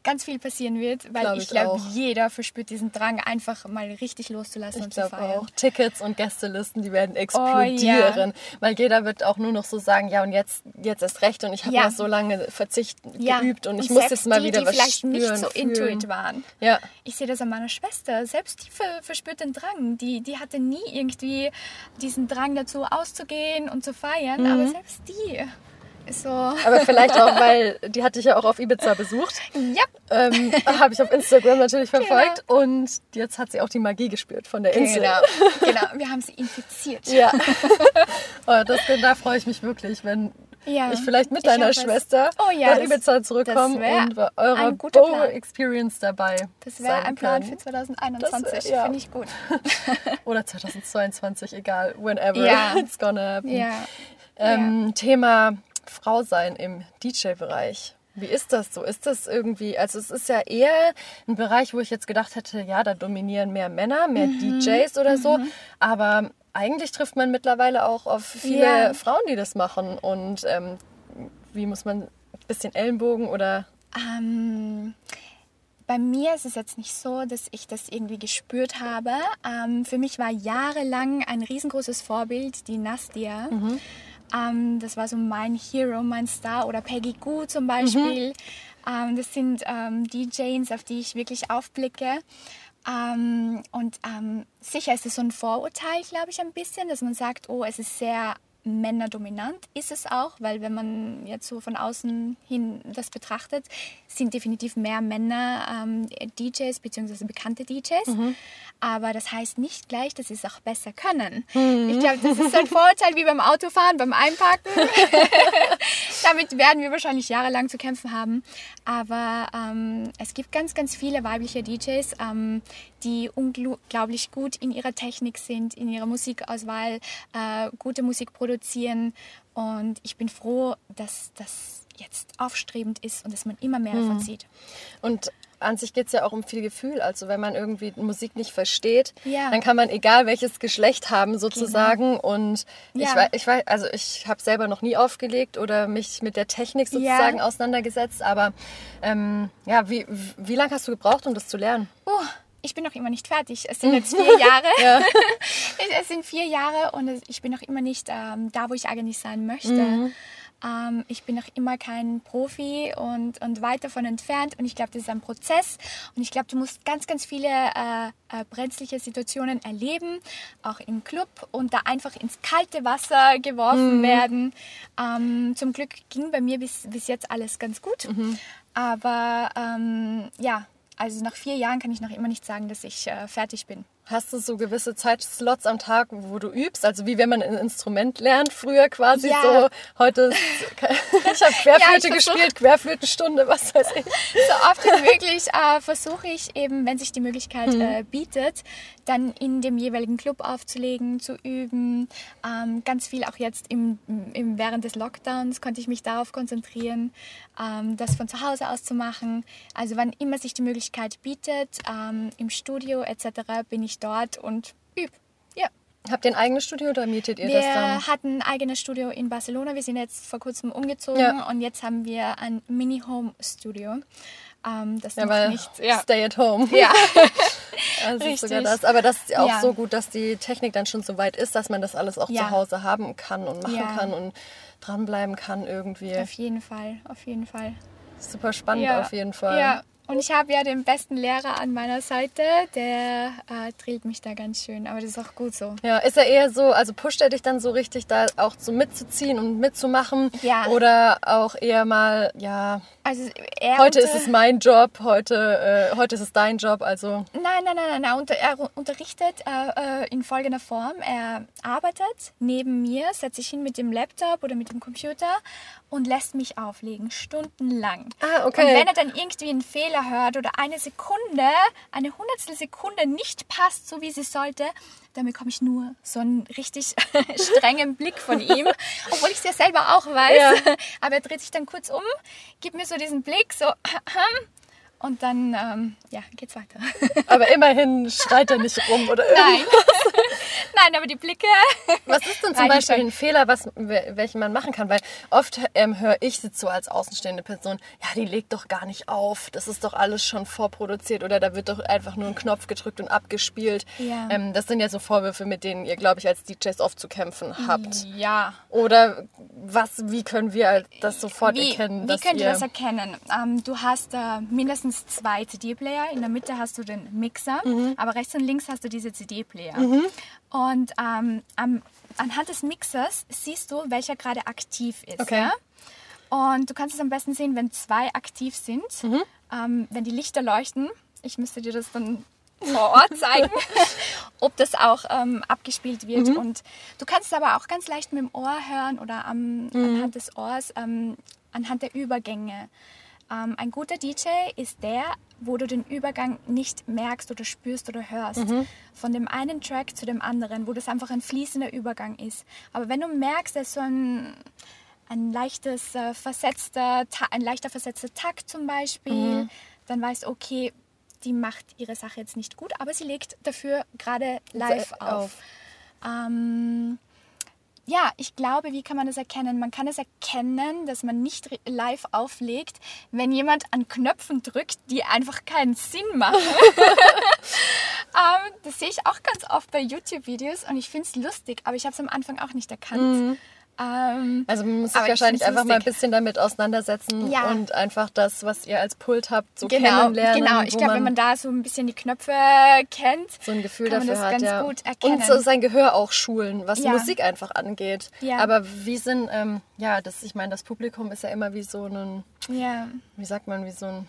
ganz viel passieren wird, weil glaub ich, ich glaube, jeder verspürt diesen Drang, einfach mal richtig loszulassen ich und zu feiern. Auch. Tickets und Gästelisten, die werden explodieren, oh, ja. weil jeder wird auch nur noch so sagen, ja und jetzt, jetzt ist recht und ich habe ja. so lange Verzicht ja. geübt und, und ich muss jetzt mal die, wieder die was vielleicht spüren, nicht so fühlen. intuit waren. Ja. Ich sehe das an meiner Schwester, selbst die verspürt den Drang, die, die hatte nie irgendwie diesen Drang dazu auszugehen und zu feiern, mhm. aber selbst die so. Aber vielleicht auch, weil die hatte ich ja auch auf Ibiza besucht. Ja. Ähm, Habe ich auf Instagram natürlich genau. verfolgt. Genau. Und jetzt hat sie auch die Magie gespürt von der Insel. Genau, genau. wir haben sie infiziert. Ja. oh, das, da freue ich mich wirklich, wenn ja. ich vielleicht mit deiner Schwester oh, ja, nach Ibiza zurückkomme und bei eurer Bow-Experience dabei Das wäre ein Plan für 2021, ja. finde ich gut. Oder 2022, egal, whenever ja. it's gonna happen. Ja. Ähm, Thema Frau sein im DJ-Bereich. Wie ist das so? Ist das irgendwie, also es ist ja eher ein Bereich, wo ich jetzt gedacht hätte, ja, da dominieren mehr Männer, mehr mhm. DJs oder so, mhm. aber eigentlich trifft man mittlerweile auch auf viele ja. Frauen, die das machen und ähm, wie muss man, ein bisschen Ellenbogen oder? Ähm, bei mir ist es jetzt nicht so, dass ich das irgendwie gespürt habe. Ähm, für mich war jahrelang ein riesengroßes Vorbild die Nastia. Mhm ähm, das war so mein Hero, mein Star oder Peggy Goo zum Beispiel. Mhm. Ähm, das sind ähm, DJs, auf die ich wirklich aufblicke. Ähm, und ähm, sicher ist es so ein Vorurteil, glaube ich, ein bisschen, dass man sagt, oh, es ist sehr männerdominant ist es auch, weil wenn man jetzt so von außen hin das betrachtet, sind definitiv mehr Männer ähm, DJs bzw. bekannte DJs. Mhm. Aber das heißt nicht gleich, dass sie es auch besser können. Mhm. Ich glaube, das ist ein Vorurteil wie beim Autofahren, beim Einparken. Damit werden wir wahrscheinlich jahrelang zu kämpfen haben. Aber ähm, es gibt ganz, ganz viele weibliche DJs, ähm, die unglaublich gut in ihrer Technik sind, in ihrer Musikauswahl, äh, gute Musik produzieren. Und ich bin froh, dass das jetzt aufstrebend ist und dass man immer mehr davon mhm. sieht. Und an sich geht es ja auch um viel Gefühl. Also wenn man irgendwie Musik nicht versteht, ja. dann kann man egal welches Geschlecht haben sozusagen. Genau. Und ja. ich, weiß, ich weiß, also ich habe selber noch nie aufgelegt oder mich mit der Technik sozusagen ja. auseinandergesetzt. Aber ähm, ja, wie, wie lange hast du gebraucht, um das zu lernen? Uh, ich bin noch immer nicht fertig. Es sind jetzt vier Jahre. es sind vier Jahre und ich bin noch immer nicht ähm, da, wo ich eigentlich sein möchte. Mhm. Ähm, ich bin noch immer kein Profi und, und weit davon entfernt. Und ich glaube, das ist ein Prozess. Und ich glaube, du musst ganz, ganz viele äh, äh, brenzliche Situationen erleben, auch im Club und da einfach ins kalte Wasser geworfen mhm. werden. Ähm, zum Glück ging bei mir bis, bis jetzt alles ganz gut. Mhm. Aber ähm, ja, also nach vier Jahren kann ich noch immer nicht sagen, dass ich äh, fertig bin. Hast du so gewisse Zeitslots am Tag, wo du übst? Also wie wenn man ein Instrument lernt, früher quasi ja. so. Heute, ist, ich habe Querflöte ja, gespielt, Querflötenstunde, was weiß ich. So oft wie möglich äh, versuche ich eben, wenn sich die Möglichkeit mhm. äh, bietet, dann in dem jeweiligen Club aufzulegen, zu üben. Ähm, ganz viel auch jetzt im, im, während des Lockdowns konnte ich mich darauf konzentrieren, ähm, das von zu Hause aus zu machen. Also wann immer sich die Möglichkeit bietet, ähm, im Studio etc. bin ich ich dort und übe. Ja. Habt ihr ein eigenes Studio oder mietet ihr wir das dann? Wir hatten ein eigenes Studio in Barcelona. Wir sind jetzt vor kurzem umgezogen ja. und jetzt haben wir ein Mini-Home-Studio. Ähm, das ja, weil nicht, ja. Stay at home. Ja. Also Richtig. sogar das. Aber das ist auch ja. so gut, dass die Technik dann schon so weit ist, dass man das alles auch ja. zu Hause haben kann und machen ja. kann und dranbleiben kann irgendwie. Auf jeden Fall, auf jeden Fall. Super spannend auf jeden Fall. Ja, und ich habe ja den besten Lehrer an meiner Seite, der äh, drillt mich da ganz schön, aber das ist auch gut so. Ja, ist er eher so, also pusht er dich dann so richtig da auch so mitzuziehen und mitzumachen? Ja. Oder auch eher mal, ja, also heute ist es mein Job, heute, äh, heute ist es dein Job, also. Nein, nein, nein, nein, nein. er unterrichtet äh, äh, in folgender Form. Er arbeitet neben mir, setzt sich hin mit dem Laptop oder mit dem Computer und lässt mich auflegen, stundenlang. Ah, okay. Und wenn er dann irgendwie einen Fehler hört oder eine Sekunde, eine hundertstel Sekunde nicht passt, so wie sie sollte, dann bekomme ich nur so einen richtig strengen Blick von ihm, obwohl ich es ja selber auch weiß. Ja. Aber er dreht sich dann kurz um, gibt mir so diesen Blick, so und dann ähm, ja, geht's weiter. Aber immerhin schreit er nicht rum oder irgendwas. Nein. Nein, aber die Blicke. Was ist denn zum Beispiel ein Fehler, was, welchen man machen kann? Weil oft ähm, höre ich jetzt so als außenstehende Person, ja, die legt doch gar nicht auf. Das ist doch alles schon vorproduziert oder da wird doch einfach nur ein Knopf gedrückt und abgespielt. Ja. Ähm, das sind ja so Vorwürfe, mit denen ihr, glaube ich, als DJs oft zu kämpfen habt. Ja. Oder was, wie können wir das sofort wie, erkennen? Wie könnt ihr das erkennen? Ähm, du hast äh, mindestens zwei CD-Player. In der Mitte hast du den Mixer, mhm. aber rechts und links hast du diese CD-Player. Mhm. Und ähm, am, anhand des Mixers siehst du, welcher gerade aktiv ist. Okay. Ja? Und du kannst es am besten sehen, wenn zwei aktiv sind, mhm. ähm, wenn die Lichter leuchten. Ich müsste dir das dann vor Ort zeigen, ob das auch ähm, abgespielt wird. Mhm. Und du kannst es aber auch ganz leicht mit dem Ohr hören oder am, mhm. anhand des Ohrs, ähm, anhand der Übergänge. Ähm, ein guter DJ ist der, wo du den Übergang nicht merkst oder spürst oder hörst. Mhm. Von dem einen Track zu dem anderen, wo das einfach ein fließender Übergang ist. Aber wenn du merkst, dass so ein, ein leichtes äh, versetzter, ein leichter versetzter Takt zum Beispiel, mhm. dann weißt du, okay, die macht ihre Sache jetzt nicht gut, aber sie legt dafür gerade live auf. auf. Ähm, ja, ich glaube, wie kann man das erkennen? Man kann es erkennen, dass man nicht live auflegt, wenn jemand an Knöpfen drückt, die einfach keinen Sinn machen. ähm, das sehe ich auch ganz oft bei YouTube-Videos und ich finde es lustig, aber ich habe es am Anfang auch nicht erkannt. Mhm. Ähm, also man muss sich wahrscheinlich einfach mal ein bisschen damit auseinandersetzen ja. und einfach das, was ihr als Pult habt, so genau, kennenlernen. Genau, ich glaube, wenn man da so ein bisschen die Knöpfe kennt, so ein Gefühl dafür hat, ja. Und so sein Gehör auch schulen, was ja. Musik einfach angeht. Aber wie sind, ähm, ja, das, ich meine, das Publikum ist ja immer wie so ein, wie sagt man, wie so ein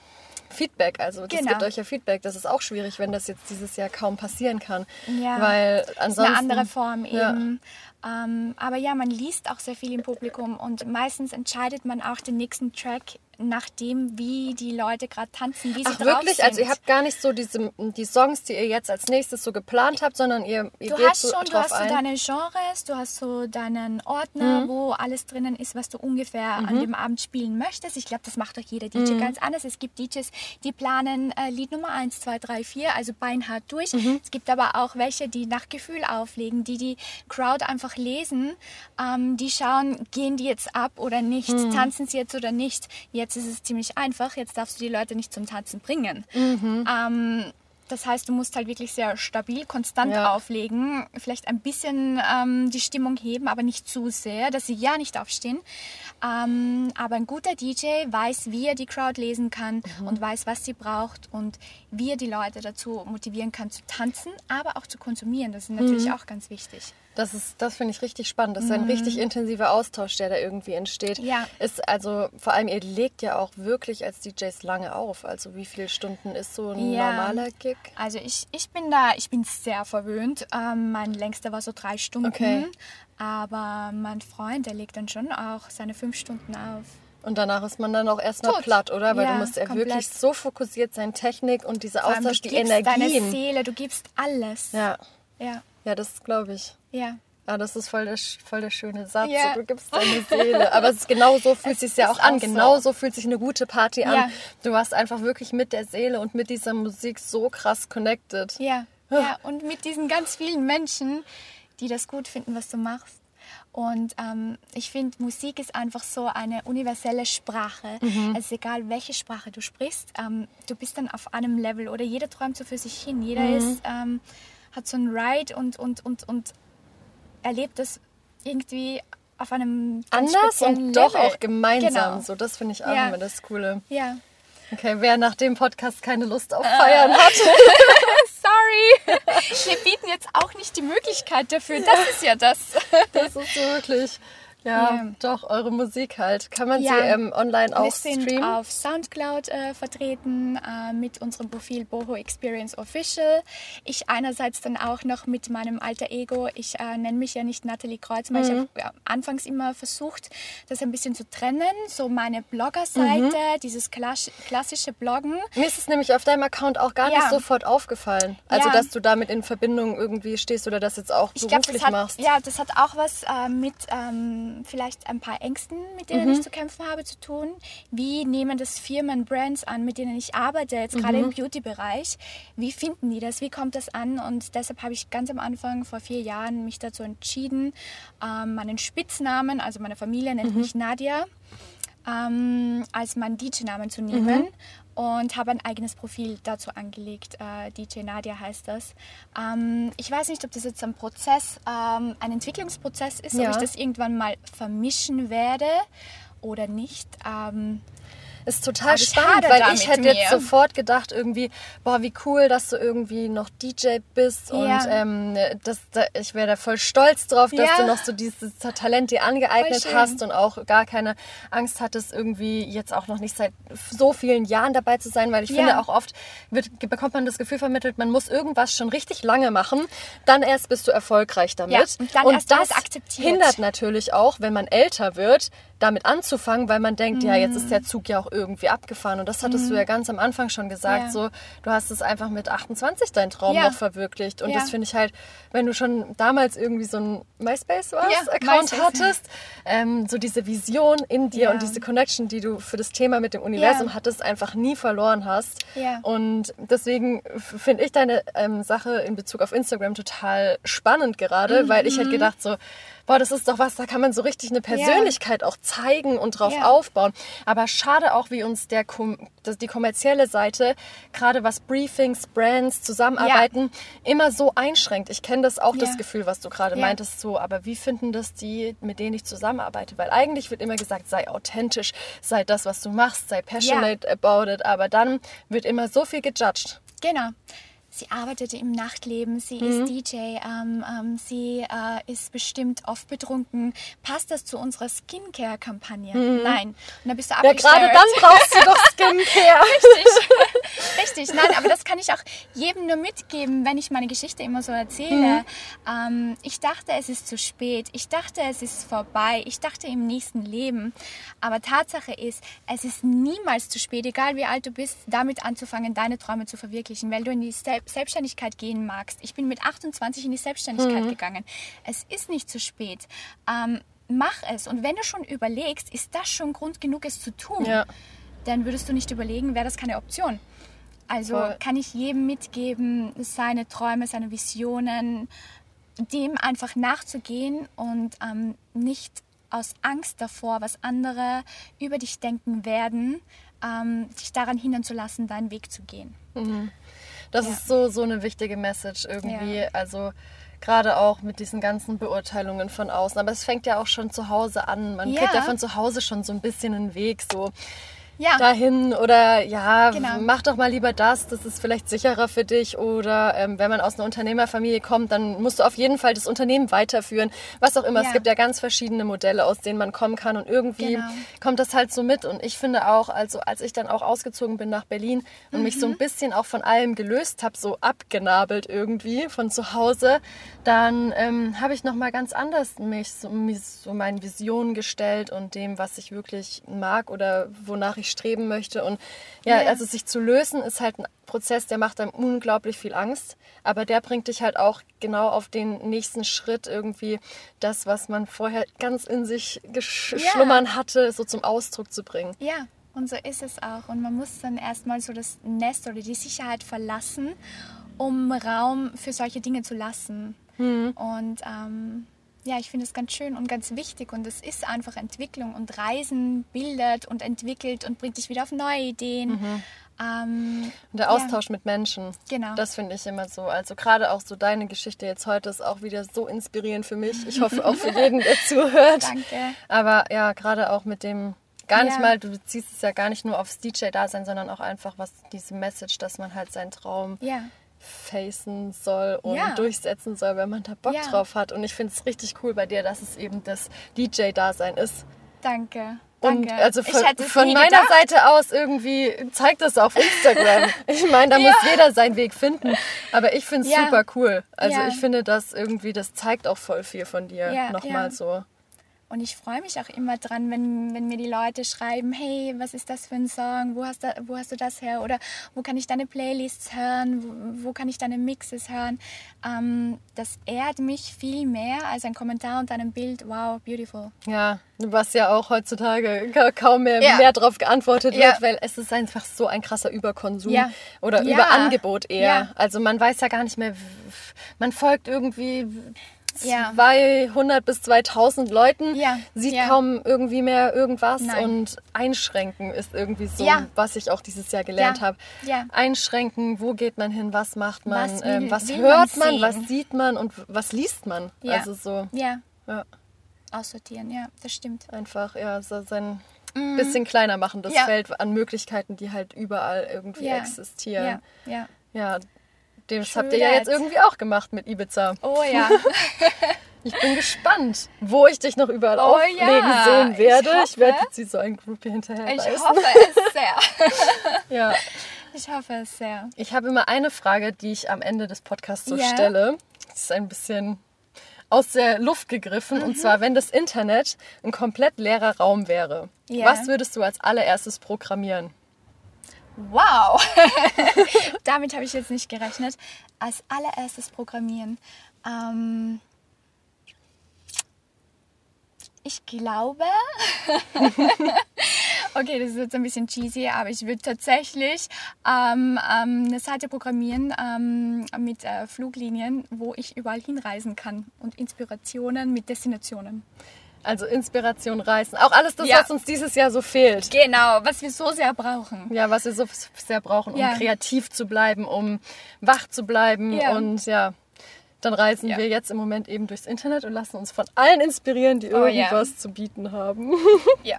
Feedback. Also das genau. gibt euch ja Feedback. Das ist auch schwierig, wenn das jetzt dieses Jahr kaum passieren kann. Ja. Weil ansonsten, eine andere Form eben. Ähm, aber ja, man liest auch sehr viel im Publikum und meistens entscheidet man auch den nächsten Track nach dem, wie die Leute gerade tanzen, wie sie Ach, drauf wirklich? Sind. Also ihr habt gar nicht so diese, die Songs, die ihr jetzt als nächstes so geplant habt, sondern ihr, ihr du geht hast so schon, Du hast ein. so deine Genres, du hast so deinen Ordner, mhm. wo alles drinnen ist, was du ungefähr mhm. an dem Abend spielen möchtest. Ich glaube, das macht doch jeder DJ mhm. ganz anders. Es gibt DJs, die planen äh, Lied Nummer 1, 2, 3, 4, also beinhart durch. Mhm. Es gibt aber auch welche, die nach Gefühl auflegen, die die Crowd einfach einfach lesen, ähm, die schauen, gehen die jetzt ab oder nicht, mhm. tanzen sie jetzt oder nicht. Jetzt ist es ziemlich einfach, jetzt darfst du die Leute nicht zum Tanzen bringen. Mhm. Ähm, das heißt, du musst halt wirklich sehr stabil, konstant ja. auflegen, vielleicht ein bisschen ähm, die Stimmung heben, aber nicht zu sehr, dass sie ja nicht aufstehen. Ähm, aber ein guter DJ weiß, wie er die Crowd lesen kann mhm. und weiß, was sie braucht und wie er die Leute dazu motivieren kann zu tanzen, aber auch zu konsumieren. Das ist natürlich mhm. auch ganz wichtig. Das ist, das finde ich richtig spannend. Das ist ein mhm. richtig intensiver Austausch, der da irgendwie entsteht. Ja. Ist also vor allem ihr legt ja auch wirklich als DJs lange auf. Also wie viele Stunden ist so ein ja. normaler Gig? Also ich, ich bin da, ich bin sehr verwöhnt. Ähm, mein längster war so drei Stunden. Okay. Aber mein Freund, der legt dann schon auch seine fünf Stunden auf. Und danach ist man dann auch erstmal platt, oder? Weil ja, du musst ja komplett. wirklich so fokussiert sein, Technik und diese Austausch, die Energie. deine Seele, du gibst alles. Ja. Ja. Ja, das glaube ich. Ja. Ja, das ist voll der, voll der schöne Satz. Ja. Du gibst deine Seele. Aber es ist genau so fühlt es sich ja auch an. Auch genau so fühlt sich eine gute Party an. Ja. Du warst einfach wirklich mit der Seele und mit dieser Musik so krass connected. Ja. ja. Und mit diesen ganz vielen Menschen, die das gut finden, was du machst. Und ähm, ich finde, Musik ist einfach so eine universelle Sprache. Mhm. Es ist egal, welche Sprache du sprichst, ähm, du bist dann auf einem Level oder jeder träumt so für sich hin. Jeder mhm. ist, ähm, hat so ein Ride und, und, und, und erlebt das irgendwie auf einem anders und Level. doch auch gemeinsam. Genau. So, das finde ich auch ja. immer das Coole. Ja. Okay, wer nach dem Podcast keine Lust auf Feiern uh. hat. Sorry. Wir bieten jetzt auch nicht die Möglichkeit dafür. Das ist ja das. Das ist wirklich. Ja, ja, doch, eure Musik halt. Kann man ja. sie ähm, online auch streamen? Wir sind auf Soundcloud äh, vertreten äh, mit unserem Profil Boho Experience Official. Ich einerseits dann auch noch mit meinem alter Ego. Ich äh, nenne mich ja nicht Nathalie Kreuz, weil mhm. ich habe anfangs immer versucht, das ein bisschen zu trennen. So meine Bloggerseite, mhm. dieses klassische Bloggen. Mir ist es nämlich auf deinem Account auch gar ja. nicht sofort aufgefallen. Also, dass du damit in Verbindung irgendwie stehst oder das jetzt auch beruflich glaub, hat, machst. Ja, das hat auch was äh, mit... Ähm, vielleicht ein paar Ängsten, mit denen mhm. ich zu kämpfen habe, zu tun. Wie nehmen das Firmen, Brands an, mit denen ich arbeite, jetzt gerade im mhm. Beauty-Bereich? Wie finden die das? Wie kommt das an? Und deshalb habe ich ganz am Anfang, vor vier Jahren, mich dazu entschieden, ähm, meinen Spitznamen, also meine Familie nennt mhm. mich Nadia, ähm, als meinen DJ-Namen zu nehmen. Mhm und habe ein eigenes Profil dazu angelegt. Äh, DJ Nadia heißt das. Ähm, ich weiß nicht, ob das jetzt ein Prozess, ähm, ein Entwicklungsprozess ist, ja. ob ich das irgendwann mal vermischen werde oder nicht. Ähm, ist total spannend, weil ich hätte jetzt sofort gedacht irgendwie, boah, wie cool, dass du irgendwie noch DJ bist ja. und ähm, das, da, ich wäre da voll stolz drauf, dass ja. du noch so dieses Talent dir angeeignet hast und auch gar keine Angst hattest, irgendwie jetzt auch noch nicht seit so vielen Jahren dabei zu sein, weil ich ja. finde auch oft wird, bekommt man das Gefühl vermittelt, man muss irgendwas schon richtig lange machen, dann erst bist du erfolgreich damit. und, und das hindert natürlich auch, wenn man älter wird, damit anzufangen, weil man denkt, mhm. ja, jetzt ist der Zug ja auch irgendwie abgefahren. Und das hattest mhm. du ja ganz am Anfang schon gesagt. Ja. So, du hast es einfach mit 28 deinen Traum ja. noch verwirklicht. Und ja. das finde ich halt, wenn du schon damals irgendwie so ein MySpace was Account MySpace. hattest, ähm, so diese Vision in dir und diese Connection, die du für das Thema mit dem Universum hattest, einfach nie verloren hast. Und deswegen finde ich deine ähm, Sache in Bezug auf Instagram total spannend gerade, mhm. weil ich halt gedacht so, boah, das ist doch was, da kann man so richtig eine Persönlichkeit ja. auch zeigen und drauf ja. aufbauen. Aber schade auch, wie uns der die kommerzielle Seite, gerade was Briefings, Brands, Zusammenarbeiten, ja. immer so einschränkt. Ich kenne das auch, das Gefühl, was du gerade meintest, so, aber wie finden das die, mit denen ich zusammenarbeite? Weil eigentlich wird immer gesagt, sei authentisch, sei das, was du machst, sei passionate about it, aber dann wird immer so viel gejudged. Genau sie arbeitete im Nachtleben, sie mhm. ist DJ, ähm, ähm, sie äh, ist bestimmt oft betrunken. Passt das zu unserer Skincare-Kampagne? Mhm. Nein. Und dann bist du Ja, gerade dann brauchst du doch Skincare. Richtig. Richtig. Nein, aber das kann ich auch jedem nur mitgeben, wenn ich meine Geschichte immer so erzähle. Mhm. Ähm, ich dachte, es ist zu spät. Ich dachte, es ist vorbei. Ich dachte im nächsten Leben. Aber Tatsache ist, es ist niemals zu spät, egal wie alt du bist, damit anzufangen, deine Träume zu verwirklichen, weil du in die Step Selbstständigkeit gehen magst. Ich bin mit 28 in die Selbstständigkeit mhm. gegangen. Es ist nicht zu spät. Ähm, mach es. Und wenn du schon überlegst, ist das schon Grund genug, es zu tun, ja. dann würdest du nicht überlegen, wäre das keine Option. Also Voll. kann ich jedem mitgeben, seine Träume, seine Visionen, dem einfach nachzugehen und ähm, nicht aus Angst davor, was andere über dich denken werden, ähm, dich daran hindern zu lassen, deinen Weg zu gehen. Mhm. Das ja. ist so, so eine wichtige Message irgendwie. Ja. Also gerade auch mit diesen ganzen Beurteilungen von außen. Aber es fängt ja auch schon zu Hause an. Man ja. kriegt ja von zu Hause schon so ein bisschen einen Weg. So, ja. dahin oder ja, genau. mach doch mal lieber das, das ist vielleicht sicherer für dich oder ähm, wenn man aus einer Unternehmerfamilie kommt, dann musst du auf jeden Fall das Unternehmen weiterführen, was auch immer. Ja. Es gibt ja ganz verschiedene Modelle, aus denen man kommen kann und irgendwie genau. kommt das halt so mit und ich finde auch, also als ich dann auch ausgezogen bin nach Berlin und mhm. mich so ein mhm. bisschen auch von allem gelöst habe, so abgenabelt irgendwie von zu Hause, dann ähm, habe ich nochmal ganz anders mich so, mich so meinen Visionen gestellt und dem, was ich wirklich mag oder wonach ich ich streben möchte. Und ja, ja, also sich zu lösen ist halt ein Prozess, der macht einem unglaublich viel Angst, aber der bringt dich halt auch genau auf den nächsten Schritt irgendwie das, was man vorher ganz in sich geschlummern ja. hatte, so zum Ausdruck zu bringen. Ja, und so ist es auch. Und man muss dann erstmal so das Nest oder die Sicherheit verlassen, um Raum für solche Dinge zu lassen. Mhm. Und ähm, ja, ich finde es ganz schön und ganz wichtig und es ist einfach Entwicklung und Reisen bildet und entwickelt und bringt dich wieder auf neue Ideen. Mhm. Ähm, und der Austausch ja. mit Menschen. Genau. Das finde ich immer so. Also gerade auch so deine Geschichte jetzt heute ist auch wieder so inspirierend für mich. Ich hoffe auch für jeden, der zuhört. Danke. Aber ja, gerade auch mit dem gar nicht ja. mal, du beziehst es ja gar nicht nur aufs DJ-Dasein, sondern auch einfach was diese Message, dass man halt seinen Traum ja. Facen soll und ja. durchsetzen soll, wenn man da Bock drauf hat. Und ich finde es richtig cool bei dir, dass es eben das DJ-Dasein ist. Danke. Und Danke. also von, von meiner gedacht. Seite aus irgendwie zeigt das auf Instagram. ich meine, da ja. muss jeder seinen Weg finden. Aber ich finde es ja. super cool. Also ja. ich finde das irgendwie, das zeigt auch voll viel von dir. Ja, Nochmal so. Und ich freue mich auch immer dran, wenn, wenn mir die Leute schreiben, hey, was ist das für ein Song? Wo hast, du, wo hast du das her? Oder wo kann ich deine Playlists hören? Wo, wo kann ich deine Mixes hören? Ähm, das ehrt mich viel mehr als ein Kommentar unter einem Bild. Wow, beautiful. Ja, was ja auch heutzutage kaum mehr, ja. mehr darauf geantwortet ja. wird, weil es ist einfach so ein krasser Überkonsum ja. oder Überangebot eher. Also man weiß ja gar nicht mehr, man folgt irgendwie ja. 200 bis 2000 Leuten, ja. sieht ja. kaum irgendwie mehr irgendwas Nein. und einschränken ist irgendwie so, was ich auch dieses Jahr gelernt habe. Einschränken, wo geht man hin, was macht man, was, ähm, was hört man, man was sieht man und was liest man. Also so. Ja. Aussortieren, ja, das stimmt. Einfach, ja, so sein mhm. bisschen kleiner machen, das Feld an Möglichkeiten, die halt überall irgendwie existieren. Ja. Ja, das Schön. habt ihr ja jetzt irgendwie auch gemacht mit Ibiza. Oh ja. Ich bin gespannt, wo ich dich noch überall oh, auflegen ja. sehen werde. Ich, ich werde jetzt so ein Groupie hinterher Ich hoffe es sehr. ja. Ich hoffe es sehr. Ich habe immer eine Frage, die ich am Ende des Podcasts so ja. stelle. Das ist ein bisschen aus der Luft gegriffen. Mhm. Und zwar, wenn das Internet ein komplett leerer Raum wäre, ja. was würdest du als allererstes programmieren? Wow! Damit habe ich jetzt nicht gerechnet. Als allererstes Programmieren. Ähm, ich glaube, okay, das ist jetzt ein bisschen cheesy, aber ich würde tatsächlich ähm, ähm, eine Seite programmieren ähm, mit äh, Fluglinien, wo ich überall hinreisen kann und Inspirationen mit Destinationen. Also Inspiration, Reisen. Auch alles das, ja. was uns dieses Jahr so fehlt. Genau, was wir so sehr brauchen. Ja, was wir so sehr brauchen, um ja. kreativ zu bleiben, um wach zu bleiben. Ja. Und ja, dann reisen wir jetzt im Moment eben durchs Internet und lassen uns von allen inspirieren, die oh, irgendwas zu bieten haben. Ja.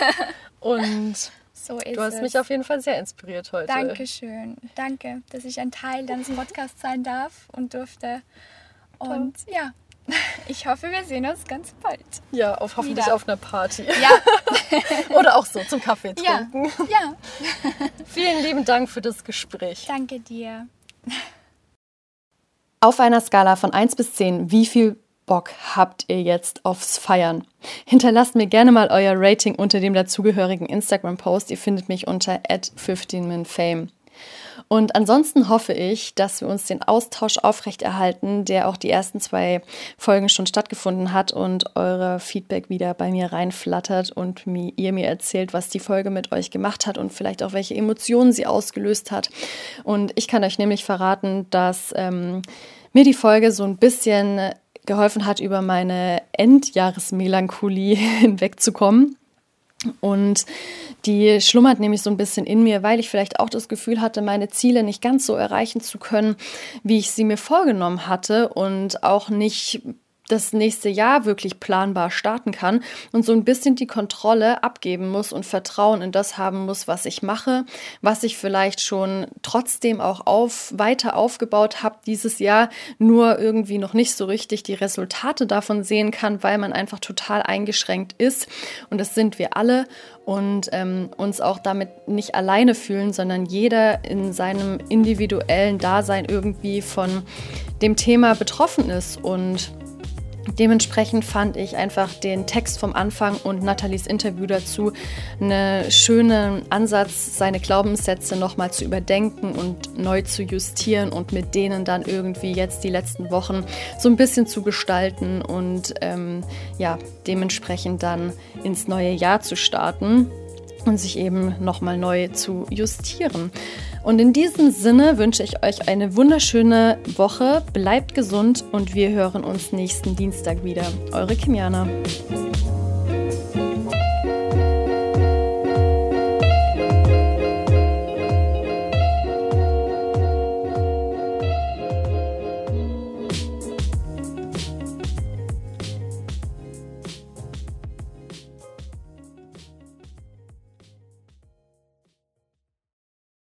und so du hast es. mich auf jeden Fall sehr inspiriert heute. Dankeschön. Danke, dass ich ein Teil deines Podcasts sein darf und durfte. Und ja, ich hoffe, wir sehen uns ganz bald. Ja, auf, hoffentlich Wieder. auf einer Party. Ja. Oder auch so zum Kaffee trinken. Ja. ja. Vielen lieben Dank für das Gespräch. Danke dir. Auf einer Skala von 1 bis 10, wie viel Bock habt ihr jetzt aufs Feiern? Hinterlasst mir gerne mal euer Rating unter dem dazugehörigen Instagram-Post. Ihr findet mich unter 15minfame. Und ansonsten hoffe ich, dass wir uns den Austausch aufrechterhalten, der auch die ersten zwei Folgen schon stattgefunden hat und eure Feedback wieder bei mir reinflattert und mir, ihr mir erzählt, was die Folge mit euch gemacht hat und vielleicht auch welche Emotionen sie ausgelöst hat. Und ich kann euch nämlich verraten, dass ähm, mir die Folge so ein bisschen geholfen hat, über meine Endjahresmelancholie hinwegzukommen. Und die schlummert nämlich so ein bisschen in mir, weil ich vielleicht auch das Gefühl hatte, meine Ziele nicht ganz so erreichen zu können, wie ich sie mir vorgenommen hatte und auch nicht das nächste Jahr wirklich planbar starten kann und so ein bisschen die Kontrolle abgeben muss und Vertrauen in das haben muss, was ich mache, was ich vielleicht schon trotzdem auch auf, weiter aufgebaut habe dieses Jahr, nur irgendwie noch nicht so richtig die Resultate davon sehen kann, weil man einfach total eingeschränkt ist. Und das sind wir alle. Und ähm, uns auch damit nicht alleine fühlen, sondern jeder in seinem individuellen Dasein irgendwie von dem Thema betroffen ist. Und Dementsprechend fand ich einfach den Text vom Anfang und Nathalies Interview dazu einen schönen Ansatz, seine Glaubenssätze nochmal zu überdenken und neu zu justieren und mit denen dann irgendwie jetzt die letzten Wochen so ein bisschen zu gestalten und ähm, ja, dementsprechend dann ins neue Jahr zu starten und sich eben nochmal neu zu justieren. Und in diesem Sinne wünsche ich euch eine wunderschöne Woche. Bleibt gesund und wir hören uns nächsten Dienstag wieder. Eure Kimiana.